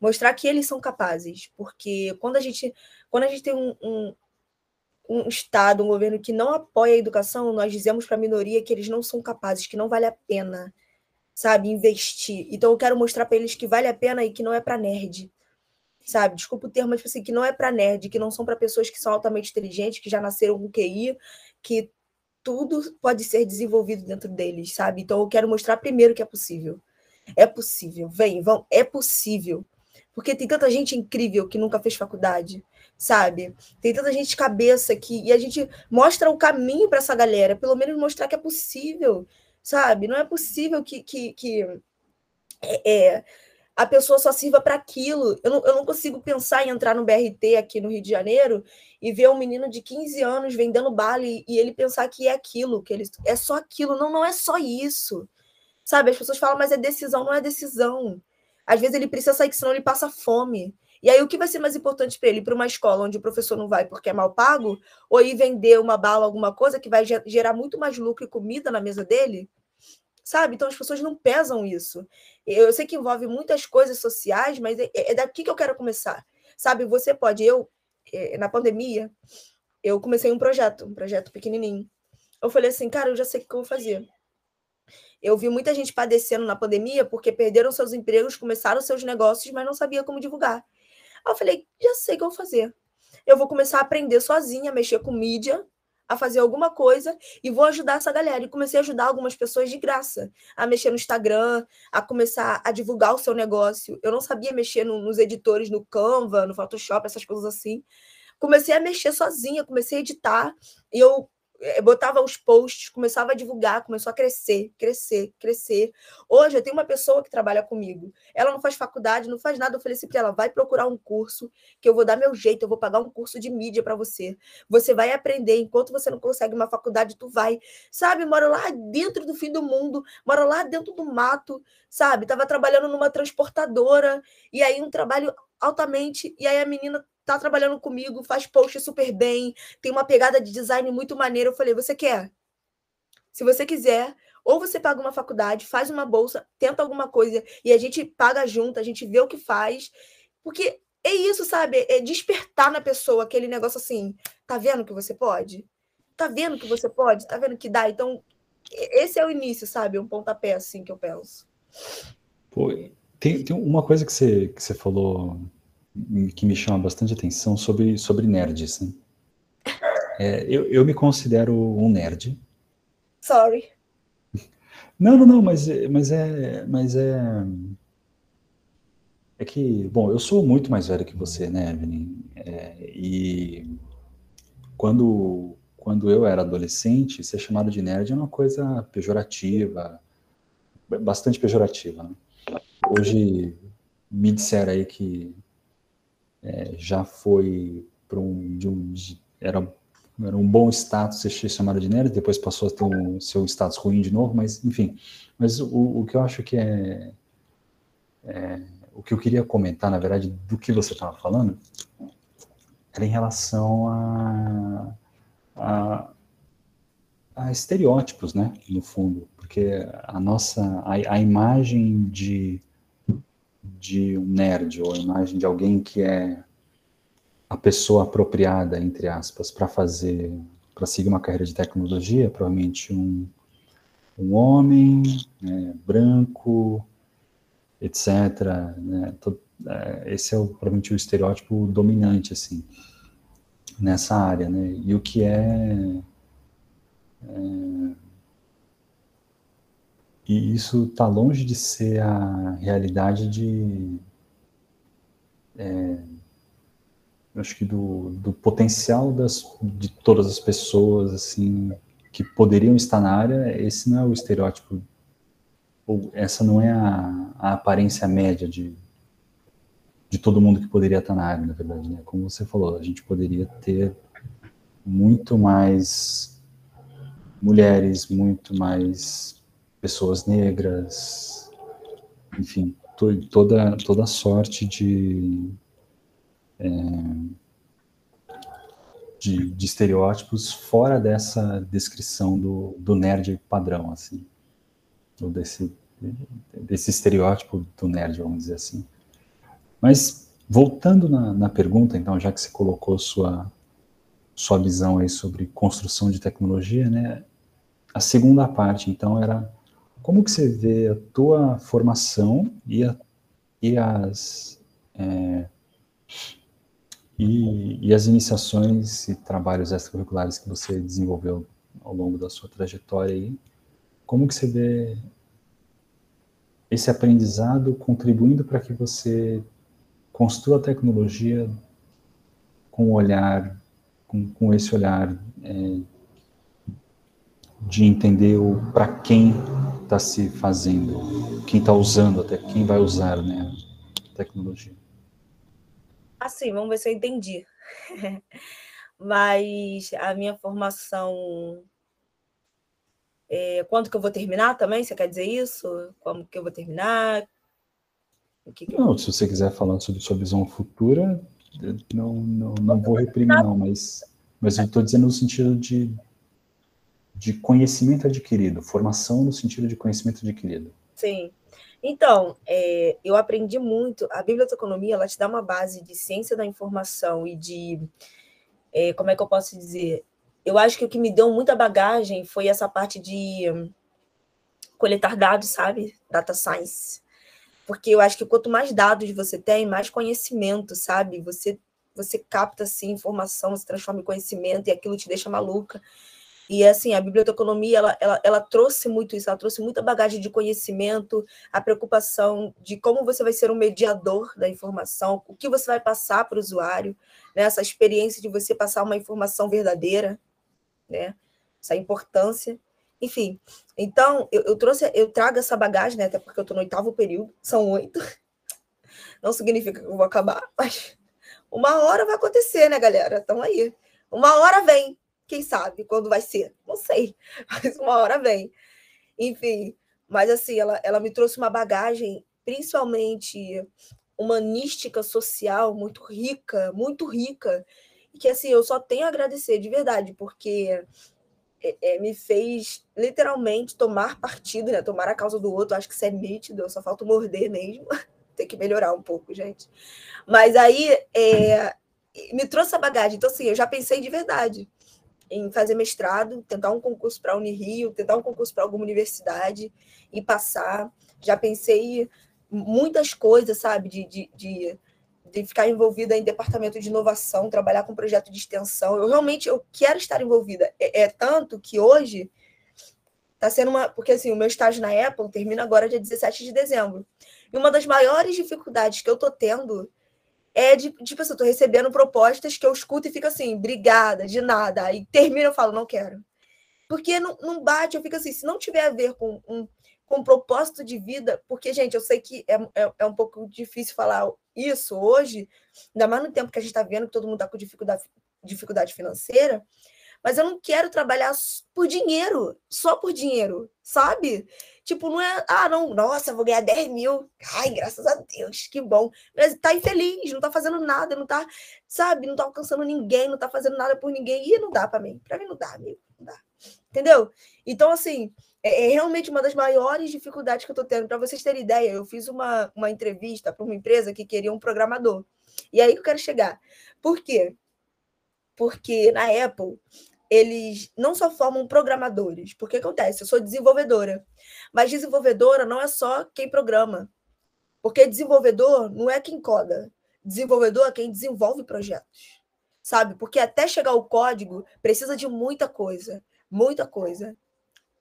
Mostrar que eles são capazes. Porque quando a gente, quando a gente tem um, um, um Estado, um governo que não apoia a educação, nós dizemos para a minoria que eles não são capazes, que não vale a pena, sabe, investir. Então eu quero mostrar para eles que vale a pena e que não é para nerd sabe? Desculpa o termo, mas tipo assim, que não é para nerd, que não são para pessoas que são altamente inteligentes, que já nasceram com QI, que tudo pode ser desenvolvido dentro deles, sabe? Então eu quero mostrar primeiro que é possível. É possível, vem, vão, é possível. Porque tem tanta gente incrível que nunca fez faculdade, sabe? Tem tanta gente cabeça que e a gente mostra o caminho para essa galera, pelo menos mostrar que é possível, sabe? Não é possível que, que, que é, é a pessoa só sirva para aquilo. Eu não, eu não consigo pensar em entrar no BRT aqui no Rio de Janeiro e ver um menino de 15 anos vendendo bala e, e ele pensar que é aquilo, que ele é só aquilo. Não, não é só isso. Sabe? As pessoas falam, mas é decisão, não é decisão. Às vezes ele precisa sair, senão ele passa fome. E aí, o que vai ser mais importante para ele? Para uma escola onde o professor não vai porque é mal pago? Ou ir vender uma bala, alguma coisa que vai gerar muito mais lucro e comida na mesa dele? sabe? Então as pessoas não pesam isso. Eu sei que envolve muitas coisas sociais, mas é, é daqui que eu quero começar, sabe? Você pode, eu, é, na pandemia, eu comecei um projeto, um projeto pequenininho. Eu falei assim, cara, eu já sei o que eu vou fazer. Eu vi muita gente padecendo na pandemia porque perderam seus empregos, começaram seus negócios, mas não sabia como divulgar. Aí eu falei, já sei o que eu vou fazer. Eu vou começar a aprender sozinha, a mexer com mídia, a fazer alguma coisa e vou ajudar essa galera. E comecei a ajudar algumas pessoas de graça, a mexer no Instagram, a começar a divulgar o seu negócio. Eu não sabia mexer no, nos editores, no Canva, no Photoshop, essas coisas assim. Comecei a mexer sozinha, comecei a editar. E eu botava os posts, começava a divulgar, começou a crescer, crescer, crescer. Hoje eu tenho uma pessoa que trabalha comigo. Ela não faz faculdade, não faz nada. Eu falei assim para ela: vai procurar um curso que eu vou dar meu jeito, eu vou pagar um curso de mídia para você. Você vai aprender. Enquanto você não consegue uma faculdade, tu vai. Sabe, moro lá dentro do fim do mundo, moro lá dentro do mato, sabe? Tava trabalhando numa transportadora, e aí um trabalho altamente. E aí a menina tá trabalhando comigo, faz post super bem, tem uma pegada de design muito maneira. Eu falei, você quer? Se você quiser, Ou você paga uma faculdade, faz uma bolsa, tenta alguma coisa e a gente paga junto, a gente vê o que faz. Porque é isso, sabe? É despertar na pessoa aquele negócio assim: tá vendo que você pode? Tá vendo que você pode? Tá vendo que dá? Então, esse é o início, sabe? Um pontapé assim que eu penso. Pô, tem, tem uma coisa que você, que você falou que me chama bastante atenção sobre, sobre nerds. Né? É, eu, eu me considero um nerd. Sorry. Não, não, não, mas, mas é. Mas é. É que, bom, eu sou muito mais velho que você, né, Evelyn? É, e quando, quando eu era adolescente, ser chamado de nerd é uma coisa pejorativa, bastante pejorativa. Né? Hoje me disseram aí que é, já foi para um, um era, era um bom status ser chamado de nerd, depois passou a ter um seu status ruim de novo, mas enfim. Mas o, o que eu acho que é, é, o que eu queria comentar, na verdade, do que você estava falando, era em relação a, a, a, estereótipos, né, no fundo, porque a nossa, a, a imagem de de um nerd ou a imagem de alguém que é a pessoa apropriada, entre aspas, para fazer, para seguir uma carreira de tecnologia, provavelmente um, um homem né, branco, etc. Né, é, esse é o, provavelmente o estereótipo dominante, assim, nessa área, né? E o que é, é e isso está longe de ser a realidade de. É, acho que do, do potencial das, de todas as pessoas assim que poderiam estar na área, esse não é o estereótipo, ou essa não é a, a aparência média de, de todo mundo que poderia estar na área, na verdade. Né? Como você falou, a gente poderia ter muito mais mulheres, muito mais pessoas negras, enfim, to, toda, toda sorte de, é, de, de, estereótipos fora dessa descrição do, do nerd padrão, assim, ou desse, desse estereótipo do nerd, vamos dizer assim. Mas, voltando na, na pergunta, então, já que você colocou sua, sua visão aí sobre construção de tecnologia, né, a segunda parte, então, era como que você vê a tua formação e, a, e as é, e, e, as iniciações e trabalhos extracurriculares que você desenvolveu ao longo da sua trajetória aí? Como que você vê esse aprendizado contribuindo para que você construa a tecnologia com olhar, com, com esse olhar é, de entender para quem está se fazendo, quem está usando, até quem vai usar né, a tecnologia. Assim, vamos ver se eu entendi. Mas a minha formação. É, quando que eu vou terminar também? Você quer dizer isso? Como que eu vou terminar? Que que não, eu... se você quiser falar sobre sua visão futura, não, não, não vou reprimir, não, mas, mas eu estou dizendo no sentido de de conhecimento adquirido, formação no sentido de conhecimento adquirido. Sim. Então, é, eu aprendi muito. A biblioteconomia ela te dá uma base de ciência da informação e de. É, como é que eu posso dizer? Eu acho que o que me deu muita bagagem foi essa parte de hum, coletar dados, sabe? Data science. Porque eu acho que quanto mais dados você tem, mais conhecimento, sabe? Você, você capta assim, informação, se transforma em conhecimento e aquilo te deixa maluca. E assim, a biblioteconomia, ela, ela, ela trouxe muito isso, ela trouxe muita bagagem de conhecimento, a preocupação de como você vai ser um mediador da informação, o que você vai passar para o usuário, né? essa experiência de você passar uma informação verdadeira, né? essa importância. Enfim, então eu, eu trouxe, eu trago essa bagagem, né? até porque eu estou no oitavo período, são oito. Não significa que eu vou acabar, mas uma hora vai acontecer, né, galera? Estão aí. Uma hora vem, quem sabe quando vai ser? Não sei, mas uma hora vem. Enfim, mas assim, ela, ela me trouxe uma bagagem, principalmente humanística, social, muito rica, muito rica, que assim, eu só tenho a agradecer de verdade, porque é, é, me fez literalmente tomar partido, né? Tomar a causa do outro. Acho que isso é nítido, só falta morder mesmo. Tem que melhorar um pouco, gente. Mas aí é, me trouxe a bagagem. Então, assim, eu já pensei de verdade em fazer mestrado, tentar um concurso para a Unirio, tentar um concurso para alguma universidade e passar. Já pensei muitas coisas, sabe? De, de, de de ficar envolvida em departamento de inovação, trabalhar com projeto de extensão. Eu realmente eu quero estar envolvida. É, é tanto que hoje está sendo uma. Porque assim, o meu estágio na Apple termina agora dia 17 de dezembro. E uma das maiores dificuldades que eu estou tendo é de, tipo assim, eu tô recebendo propostas que eu escuto e fico assim, obrigada, de nada. Aí termina eu falo, não quero. Porque não, não bate, eu fico assim, se não tiver a ver com um, com propósito de vida, porque, gente, eu sei que é, é, é um pouco difícil falar isso hoje, ainda mais no tempo que a gente está vendo que todo mundo está com dificuldade, dificuldade financeira, mas eu não quero trabalhar por dinheiro, só por dinheiro, sabe? Tipo, não é, ah, não, nossa, vou ganhar 10 mil. Ai, graças a Deus, que bom. Mas tá infeliz, não tá fazendo nada, não tá, sabe, não tá alcançando ninguém, não tá fazendo nada por ninguém. E não dá para mim. Para mim não dá, amigo, não dá. Entendeu? Então, assim, é, é realmente uma das maiores dificuldades que eu tô tendo. Para vocês terem ideia, eu fiz uma, uma entrevista para uma empresa que queria um programador. E aí que eu quero chegar. Por quê? Porque na Apple, eles não só formam programadores, porque acontece, eu sou desenvolvedora, mas desenvolvedora não é só quem programa, porque desenvolvedor não é quem coda, desenvolvedor é quem desenvolve projetos, sabe? Porque até chegar o código precisa de muita coisa, muita coisa.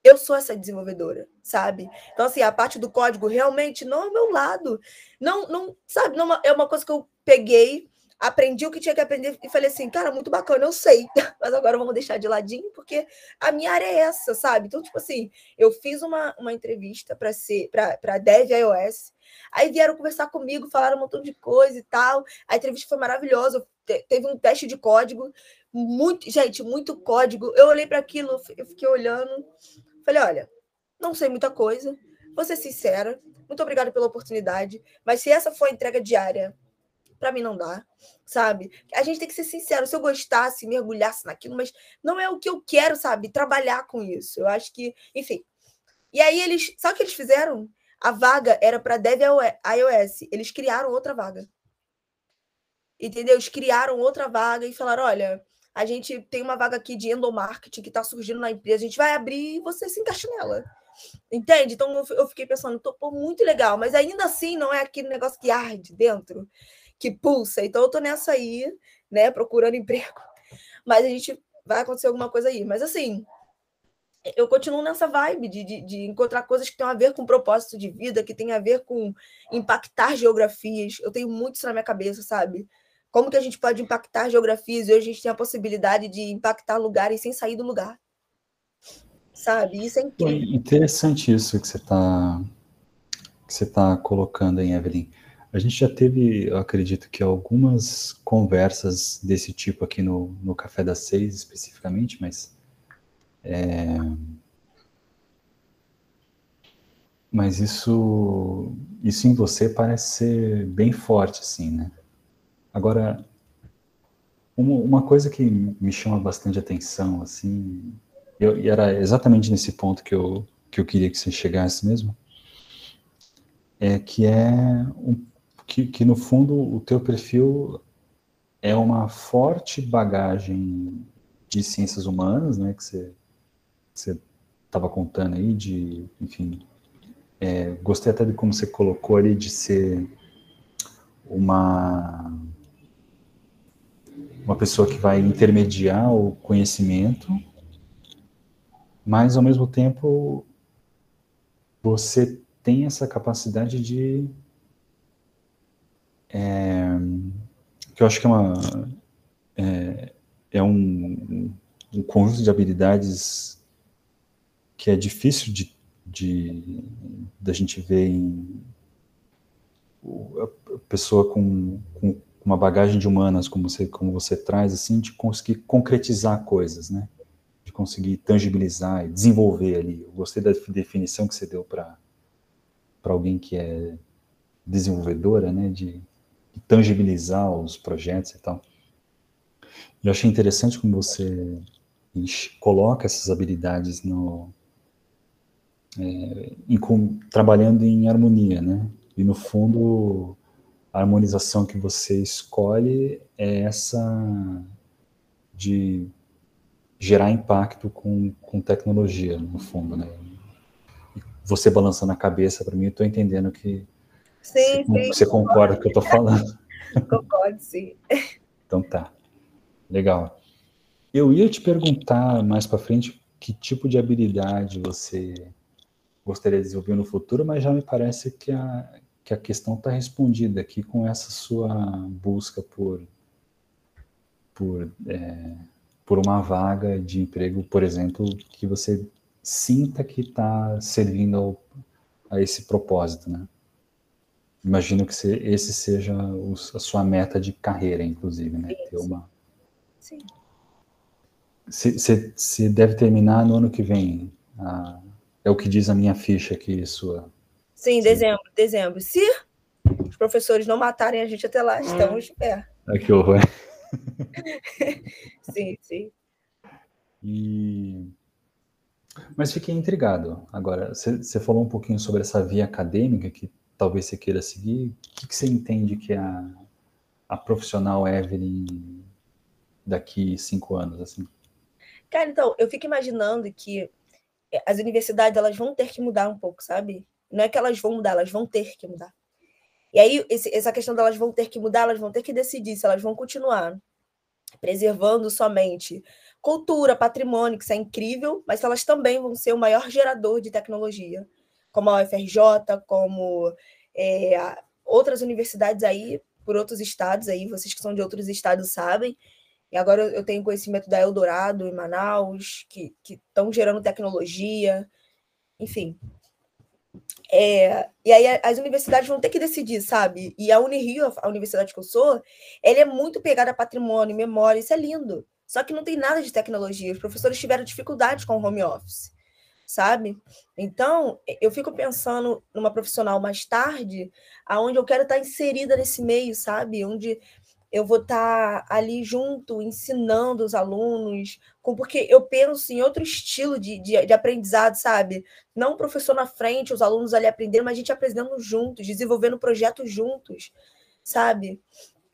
Eu sou essa desenvolvedora, sabe? Então, assim, a parte do código realmente não é meu lado. Não, não sabe? Não é uma coisa que eu peguei aprendi o que tinha que aprender e falei assim, cara, muito bacana, eu sei, mas agora vamos deixar de ladinho, porque a minha área é essa, sabe? Então, tipo assim, eu fiz uma, uma entrevista para ser para Dev iOS, aí vieram conversar comigo, falaram um montão de coisa e tal. A entrevista foi maravilhosa, teve um teste de código, muito, gente, muito código. Eu olhei para aquilo, eu fiquei olhando, falei, olha, não sei muita coisa, vou ser sincera, muito obrigada pela oportunidade, mas se essa for a entrega diária para mim não dá, sabe? A gente tem que ser sincero, se eu gostasse, mergulhasse naquilo, mas não é o que eu quero, sabe? Trabalhar com isso. Eu acho que, enfim. E aí eles, sabe o que eles fizeram? A vaga era para Dev iOS, eles criaram outra vaga. Entendeu? Eles criaram outra vaga e falaram: olha, a gente tem uma vaga aqui de endomarketing que está surgindo na empresa, a gente vai abrir e você se encaixa nela. Entende? Então eu fiquei pensando, tô, muito legal, mas ainda assim não é aquele negócio que arde dentro que pulsa. Então eu tô nessa aí, né, procurando emprego. Mas a gente vai acontecer alguma coisa aí. Mas assim, eu continuo nessa vibe de, de, de, encontrar coisas que têm a ver com propósito de vida, que tem a ver com impactar geografias. Eu tenho muito isso na minha cabeça, sabe? Como que a gente pode impactar geografias e hoje a gente tem a possibilidade de impactar lugares sem sair do lugar. Sabe? Isso é incrível. Interessante isso que você está que você tá colocando aí, Evelyn. A gente já teve, eu acredito que algumas conversas desse tipo aqui no, no Café das Seis, especificamente, mas. É... Mas isso, isso em você parece ser bem forte, assim, né? Agora, uma, uma coisa que me chama bastante atenção, assim, eu, e era exatamente nesse ponto que eu, que eu queria que você chegasse mesmo, é que é um que, que no fundo o teu perfil é uma forte bagagem de ciências humanas, né, que você estava contando aí, de, enfim, é, gostei até de como você colocou ali de ser uma uma pessoa que vai intermediar o conhecimento, mas ao mesmo tempo você tem essa capacidade de é, que eu acho que é uma é, é um, um, conjunto de habilidades que é difícil de, de da gente ver em a pessoa com, com uma bagagem de humanas como você como você traz assim de conseguir concretizar coisas né? De conseguir tangibilizar e desenvolver ali. Eu gostei da definição que você deu para para alguém que é desenvolvedora né? De tangibilizar os projetos e tal. Eu achei interessante como você coloca essas habilidades no, é, em, trabalhando em harmonia, né? E no fundo, a harmonização que você escolhe é essa de gerar impacto com, com tecnologia, no fundo, né? Você balançando a cabeça para mim, eu estou entendendo que sim, você, sim, você concorda com o que eu estou falando. Concordo, sim. Então tá, legal. Eu ia te perguntar mais para frente que tipo de habilidade você gostaria de desenvolver no futuro, mas já me parece que a, que a questão está respondida aqui com essa sua busca por, por, é, por uma vaga de emprego, por exemplo, que você sinta que está servindo ao, a esse propósito, né? Imagino que esse seja a sua meta de carreira, inclusive, né? Ter uma... Sim. Você deve terminar no ano que vem. Ah, é o que diz a minha ficha aqui, sua. Sim, dezembro, dezembro. Se os professores não matarem a gente até lá, estamos de pé. Ah, que horror. sim, sim. E... Mas fiquei intrigado. Agora, você falou um pouquinho sobre essa via acadêmica que talvez você queira seguir. O que você entende que é a, a profissional Evelyn daqui cinco anos, assim? Cara, então, eu fico imaginando que eh, as universidades elas vão ter que mudar um pouco, sabe? Não é que elas vão mudar, elas vão ter que mudar. E aí, esse, essa questão delas vão ter que mudar, elas vão ter que decidir se elas vão continuar preservando somente cultura, patrimônio, que isso é incrível, mas elas também vão ser o maior gerador de tecnologia, como a UFRJ, como é, outras universidades aí, por outros estados aí, vocês que são de outros estados sabem, e agora eu tenho conhecimento da Eldorado em Manaus, que estão gerando tecnologia, enfim. É, e aí as universidades vão ter que decidir, sabe? E a Unirio, a universidade que eu sou, ela é muito pegada a patrimônio, memória, isso é lindo. Só que não tem nada de tecnologia. Os professores tiveram dificuldade com o home office, sabe? Então, eu fico pensando numa profissional mais tarde, aonde eu quero estar inserida nesse meio, sabe? Onde eu vou estar ali junto, ensinando os alunos, porque eu penso em outro estilo de, de, de, aprendizado, sabe? Não o professor na frente, os alunos ali aprendendo, mas a gente aprendendo juntos, desenvolvendo projetos juntos, sabe?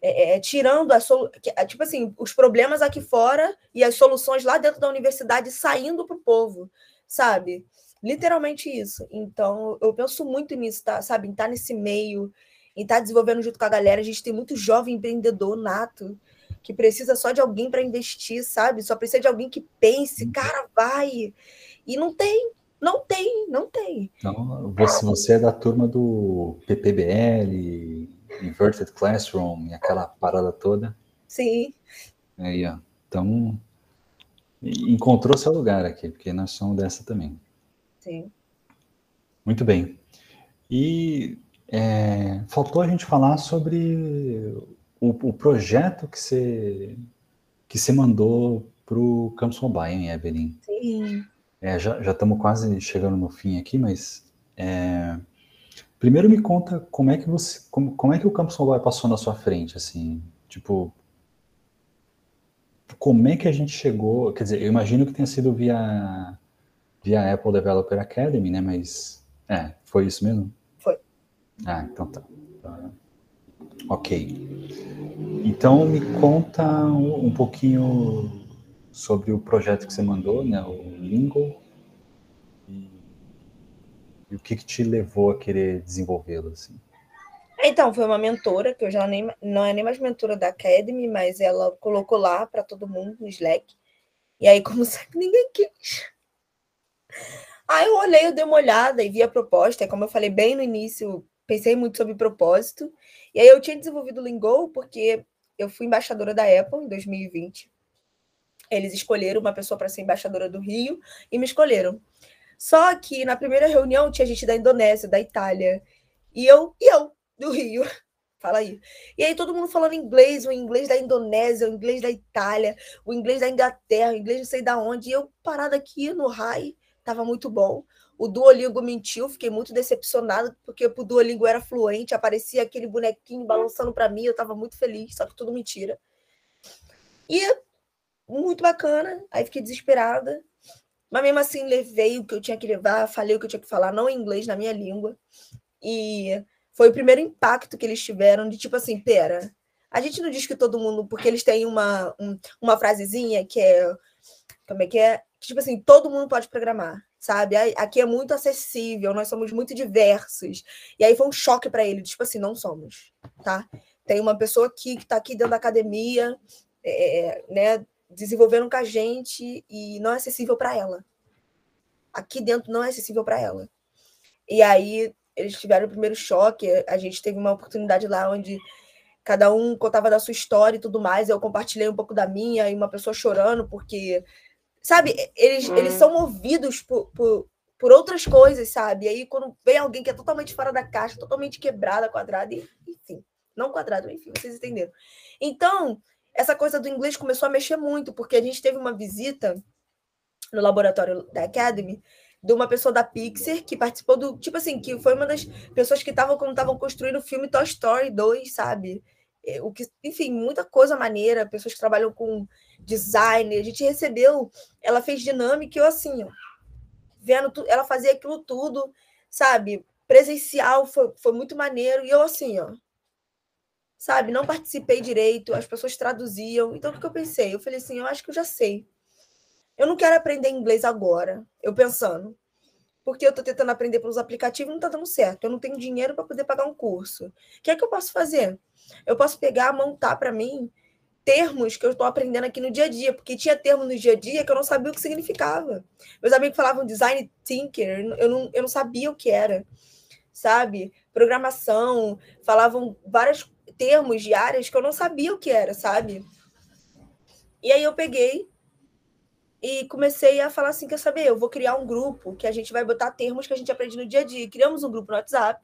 É, é, tirando a solu... tipo assim, os problemas aqui fora e as soluções lá dentro da universidade saindo para o povo, sabe? Literalmente isso. Então, eu penso muito nisso, tá? sabe? Em estar nesse meio, em estar tá desenvolvendo junto com a galera. A gente tem muito jovem empreendedor nato que precisa só de alguém para investir, sabe? Só precisa de alguém que pense, uhum. cara, vai. E não tem, não tem, não tem. Então, você, você é da turma do PPBL, Inverted Classroom e aquela parada toda? Sim. Aí, ó. Então, encontrou seu lugar aqui, porque nós somos dessa também. Sim. Muito bem. E é, faltou a gente falar sobre o, o projeto que você que você mandou para o Campus Mobile, hein, Evelyn? Sim. É, já estamos quase chegando no fim aqui, mas é, primeiro me conta como é que você como, como é que o Campus Mobile passou na sua frente, assim, tipo como é que a gente chegou? Quer dizer, eu imagino que tenha sido via via Apple Developer Academy, né? Mas é, foi isso mesmo? Ah, então tá. Ok. Então me conta um, um pouquinho sobre o projeto que você mandou, né, o Lingo, e, e o que, que te levou a querer desenvolvê-lo assim. Então, foi uma mentora, que eu já nem, não é nem mais mentora da Academy, mas ela colocou lá para todo mundo no Slack. E aí, como sempre, ninguém quis. Aí eu olhei, eu dei uma olhada e vi a proposta. Como eu falei bem no início, pensei muito sobre propósito. E aí eu tinha desenvolvido o Lingo porque eu fui embaixadora da Apple em 2020. Eles escolheram uma pessoa para ser embaixadora do Rio e me escolheram. Só que na primeira reunião tinha gente da Indonésia, da Itália, e eu, e eu, do Rio. Fala aí. E aí todo mundo falando inglês, o inglês da Indonésia, o inglês da Itália, o inglês da Inglaterra, o inglês não sei da onde. E eu parada aqui no RAI, tava muito bom. O Duolingo mentiu, fiquei muito decepcionada, porque o Duolingo era fluente, aparecia aquele bonequinho balançando para mim, eu estava muito feliz, só que tudo mentira. E muito bacana. Aí fiquei desesperada. Mas mesmo assim, levei o que eu tinha que levar, falei o que eu tinha que falar, não em inglês, na minha língua. E foi o primeiro impacto que eles tiveram de tipo assim, pera, a gente não diz que todo mundo, porque eles têm uma, um, uma frasezinha que é. Como é que é? Que, tipo assim, todo mundo pode programar, sabe? Aqui é muito acessível, nós somos muito diversos. E aí foi um choque para ele, tipo assim, não somos, tá? Tem uma pessoa aqui que está aqui dentro da academia, é, né, desenvolvendo com a gente e não é acessível para ela. Aqui dentro não é acessível para ela. E aí eles tiveram o primeiro choque, a gente teve uma oportunidade lá onde cada um contava da sua história e tudo mais. Eu compartilhei um pouco da minha e uma pessoa chorando, porque, sabe, eles, hum. eles são movidos por, por, por, outras coisas, sabe? E aí, quando vem alguém que é totalmente fora da caixa, totalmente quebrada, quadrada, enfim, não quadrado, enfim, vocês entenderam. Então, essa coisa do inglês começou a mexer muito, porque a gente teve uma visita no laboratório da Academy de uma pessoa da Pixar que participou do. Tipo assim, que foi uma das pessoas que estavam quando estavam construindo o filme Toy Story 2, sabe? É, o que, enfim, muita coisa maneira, pessoas que trabalham com design. A gente recebeu, ela fez dinâmica e eu assim, ó, vendo tudo, ela fazia aquilo tudo, sabe? Presencial foi, foi muito maneiro. E eu assim, ó, sabe? Não participei direito, as pessoas traduziam. Então o que eu pensei? Eu falei assim, eu acho que eu já sei. Eu não quero aprender inglês agora. Eu pensando, porque eu estou tentando aprender pelos aplicativos e não está dando certo. Eu não tenho dinheiro para poder pagar um curso. O que é que eu posso fazer? Eu posso pegar, montar para mim termos que eu estou aprendendo aqui no dia a dia, porque tinha termos no dia a dia que eu não sabia o que significava. Meus amigos falavam design thinker, eu não, eu não sabia o que era, sabe? Programação, falavam vários termos de áreas que eu não sabia o que era, sabe? E aí eu peguei e comecei a falar assim: quer saber? Eu vou criar um grupo que a gente vai botar termos que a gente aprende no dia a dia. Criamos um grupo no WhatsApp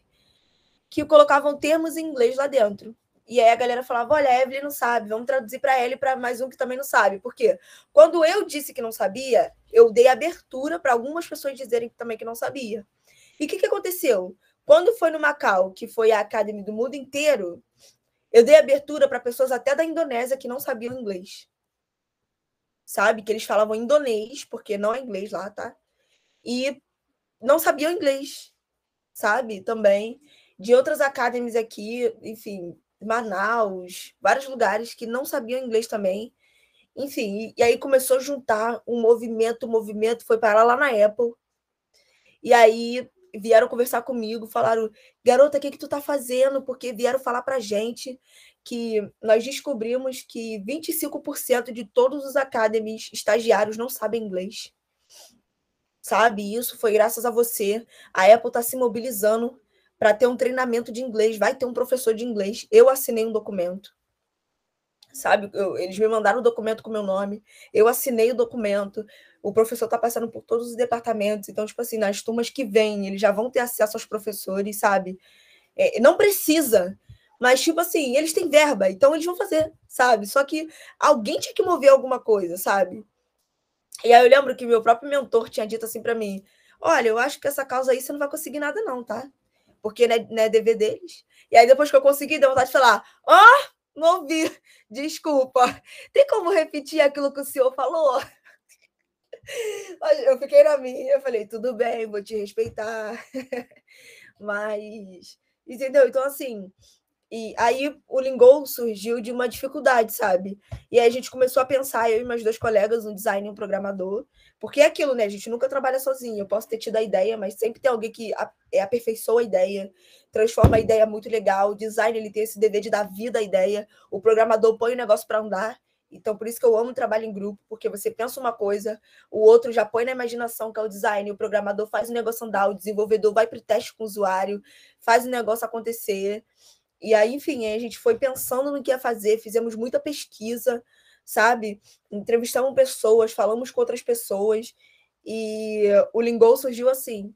que colocavam termos em inglês lá dentro. E aí a galera falava: olha, a Evelyn não sabe, vamos traduzir para ela e para mais um que também não sabe. Por quê? Quando eu disse que não sabia, eu dei abertura para algumas pessoas dizerem também que não sabia. E o que, que aconteceu? Quando foi no Macau, que foi a Academy do mundo inteiro, eu dei abertura para pessoas até da Indonésia que não sabiam inglês sabe? Que eles falavam indonês, porque não é inglês lá, tá? E não sabiam inglês, sabe? Também. De outras academies aqui, enfim, Manaus, vários lugares que não sabiam inglês também. Enfim, e, aí começou a juntar um movimento, o um movimento foi parar lá na Apple. E aí vieram conversar comigo, falaram, garota, o que, que tu tá fazendo? Porque vieram falar pra gente que nós descobrimos que 25% de todos os academies estagiários não sabem inglês. Sabe? Isso foi graças a você. A Apple está se mobilizando para ter um treinamento de inglês. Vai ter um professor de inglês. Eu assinei um documento. Sabe? Eu, eles me mandaram o documento com meu nome. Eu assinei o documento. O professor está passando por todos os departamentos. Então, tipo assim, nas turmas que vêm, eles já vão ter acesso aos professores, sabe? É, não precisa mas, tipo assim, eles têm verba, então eles vão fazer, sabe? Só que alguém tinha que mover alguma coisa, sabe? E aí eu lembro que meu próprio mentor tinha dito assim para mim: Olha, eu acho que essa causa aí você não vai conseguir nada, não, tá? Porque não é, não é dever deles. E aí, depois que eu consegui, deu vontade de falar: Ó, oh, não ouvi, desculpa. Tem como repetir aquilo que o senhor falou? Eu fiquei na minha, eu falei, tudo bem, vou te respeitar. Mas, entendeu? Então, assim, e aí o Lingol surgiu de uma dificuldade, sabe? E aí a gente começou a pensar, eu e meus dois colegas, um designer e um programador, porque é aquilo, né? A gente nunca trabalha sozinho. Eu posso ter tido a ideia, mas sempre tem alguém que é, aperfeiçoa a ideia, transforma a ideia muito legal. O design ele tem esse dever de dar vida à ideia. O programador põe o negócio para andar. Então, por isso que eu amo trabalho em grupo, porque você pensa uma coisa, o outro já põe na imaginação, que é o design, o programador faz o negócio andar, o desenvolvedor vai para o teste com o usuário, faz o negócio acontecer. E aí, enfim, a gente foi pensando no que ia fazer, fizemos muita pesquisa, sabe? Entrevistamos pessoas, falamos com outras pessoas, e o Lingol surgiu assim,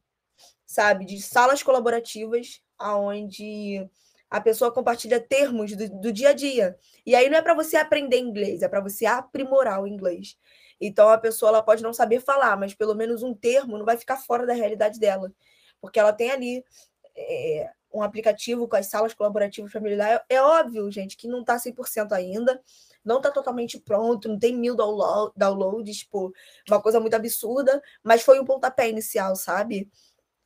sabe? De salas colaborativas, aonde a pessoa compartilha termos do, do dia a dia. E aí não é para você aprender inglês, é para você aprimorar o inglês. Então a pessoa ela pode não saber falar, mas pelo menos um termo não vai ficar fora da realidade dela, porque ela tem ali é, um aplicativo com as salas colaborativas melhorar. É, é óbvio, gente, que não está 100% ainda, não está totalmente pronto, não tem mil download, downloads, tipo, uma coisa muito absurda, mas foi um pontapé inicial, sabe?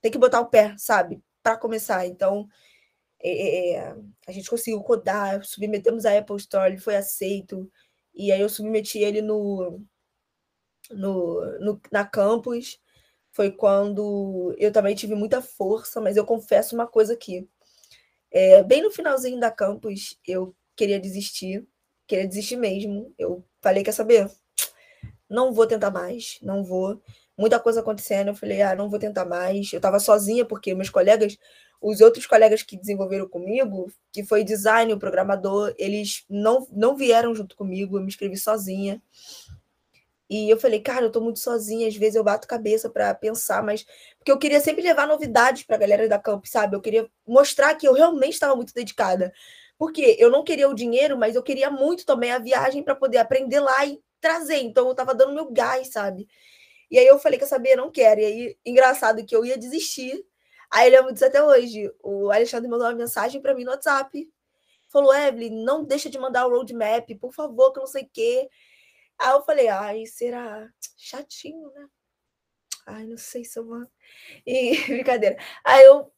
Tem que botar o pé, sabe? Para começar. Então, é, é, é, a gente conseguiu codar, submetemos a Apple Store, ele foi aceito, e aí eu submeti ele no, no, no na campus. Foi quando eu também tive muita força, mas eu confesso uma coisa aqui. É, bem no finalzinho da campus, eu queria desistir, queria desistir mesmo. Eu falei, quer saber? Não vou tentar mais, não vou. Muita coisa acontecendo, eu falei, ah, não vou tentar mais. Eu estava sozinha, porque meus colegas os outros colegas que desenvolveram comigo, que foi design, o programador, eles não, não vieram junto comigo, eu me inscrevi sozinha. E eu falei, cara, eu tô muito sozinha, às vezes eu bato cabeça para pensar, mas porque eu queria sempre levar novidades para a galera da camp, sabe? Eu queria mostrar que eu realmente estava muito dedicada. Porque eu não queria o dinheiro, mas eu queria muito também a viagem para poder aprender lá e trazer. Então eu estava dando meu gás, sabe? E aí eu falei, quer saber, eu não quero. E aí, engraçado que eu ia desistir Aí ele lembro disso até hoje. O Alexandre mandou uma mensagem para mim no WhatsApp. Falou, Evelyn, não deixa de mandar o roadmap, por favor, que não sei o quê. Aí eu falei, ai, será chatinho, né? Ai, não sei se eu vou. E brincadeira. Aí eu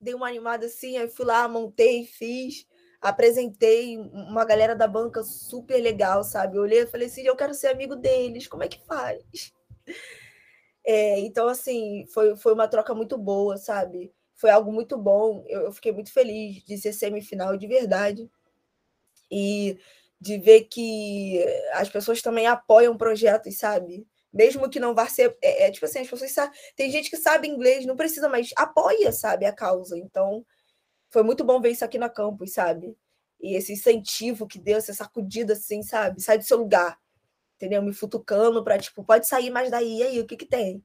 dei uma animada assim, aí fui lá, montei, fiz, apresentei uma galera da banca super legal, sabe? Eu olhei e falei assim, eu quero ser amigo deles, como é que faz? É, então, assim, foi, foi uma troca muito boa, sabe? Foi algo muito bom. Eu, eu fiquei muito feliz de ser semifinal de verdade. E de ver que as pessoas também apoiam projetos, sabe? Mesmo que não vá ser. É, é tipo assim, as pessoas sabem. Tem gente que sabe inglês, não precisa, mas apoia, sabe, a causa. Então, foi muito bom ver isso aqui na campus, sabe? E esse incentivo que deu, essa sacudida, assim, sabe? Sai do seu lugar entendeu? Me futucando para, tipo, pode sair mais daí, e aí, o que que tem?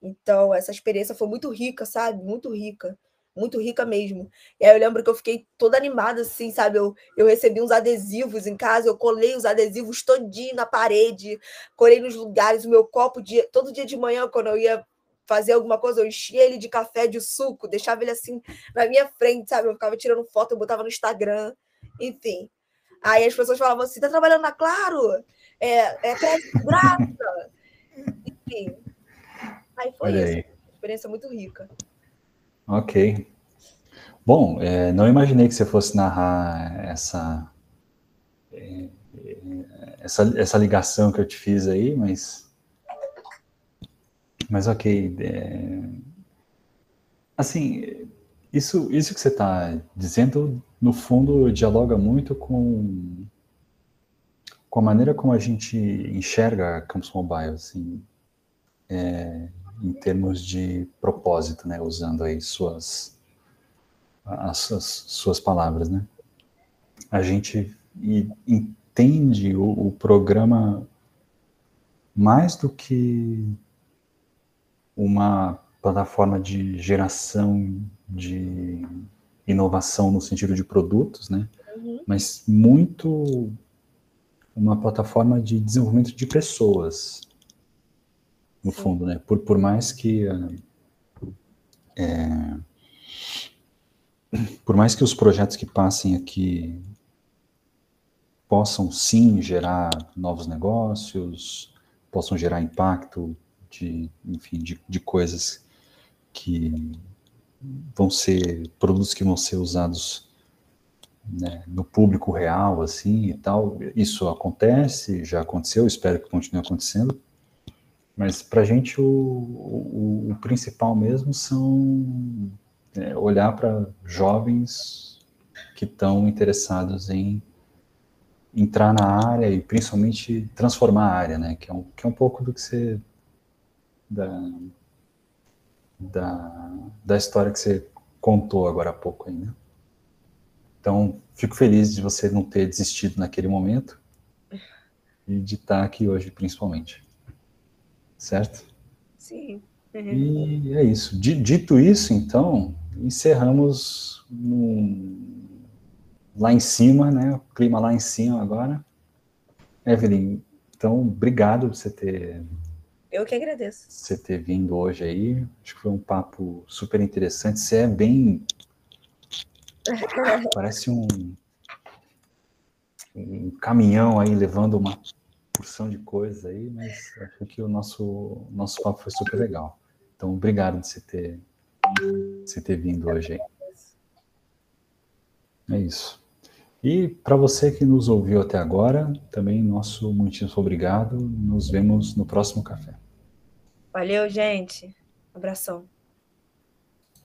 Então, essa experiência foi muito rica, sabe? Muito rica. Muito rica mesmo. E aí eu lembro que eu fiquei toda animada, assim, sabe? Eu, eu recebi uns adesivos em casa, eu colei os adesivos todinho na parede, colei nos lugares, o meu copo, de, todo dia de manhã, quando eu ia fazer alguma coisa, eu enchia ele de café, de suco, deixava ele assim na minha frente, sabe? Eu ficava tirando foto, eu botava no Instagram, enfim. Aí as pessoas falavam assim: tá trabalhando na Claro? é, é crédito graça. Enfim. Aí foi Olha isso. Aí. Experiência muito rica. Ok. Bom, é, não imaginei que você fosse narrar essa, é, essa, essa ligação que eu te fiz aí, mas. Mas ok. É, assim, isso, isso que você está dizendo, no fundo, dialoga muito com com a maneira como a gente enxerga Campus Mobile, assim, é, em termos de propósito, né, usando aí suas, as, as suas palavras, né? A gente entende o, o programa mais do que uma plataforma de geração de inovação no sentido de produtos, né? Uhum. Mas muito uma plataforma de desenvolvimento de pessoas, no fundo, né? Por, por mais que é, por mais que os projetos que passem aqui possam sim gerar novos negócios, possam gerar impacto de, enfim, de, de coisas que vão ser produtos que vão ser usados né, no público real, assim, e tal. Isso acontece, já aconteceu, espero que continue acontecendo. Mas para a gente o, o, o, principal mesmo são é, olhar para jovens que estão interessados em entrar na área e principalmente transformar a área, né? Que é um, que é um pouco do que você da, da, da história que você contou agora há pouco aí, né? Então, fico feliz de você não ter desistido naquele momento e de estar aqui hoje, principalmente. Certo? Sim. Uhum. E é isso. Dito isso, então, encerramos lá em cima, né? O clima lá em cima agora. Evelyn, então, obrigado por você ter. Eu que agradeço. Você ter vindo hoje aí. Acho que foi um papo super interessante. Você é bem Parece um, um caminhão aí levando uma porção de coisa aí, mas acho que o nosso, nosso papo foi super legal. Então, obrigado de você ter, você ter vindo hoje aí. É isso. E para você que nos ouviu até agora, também nosso muitíssimo obrigado. Nos vemos no próximo café. Valeu, gente. Abração.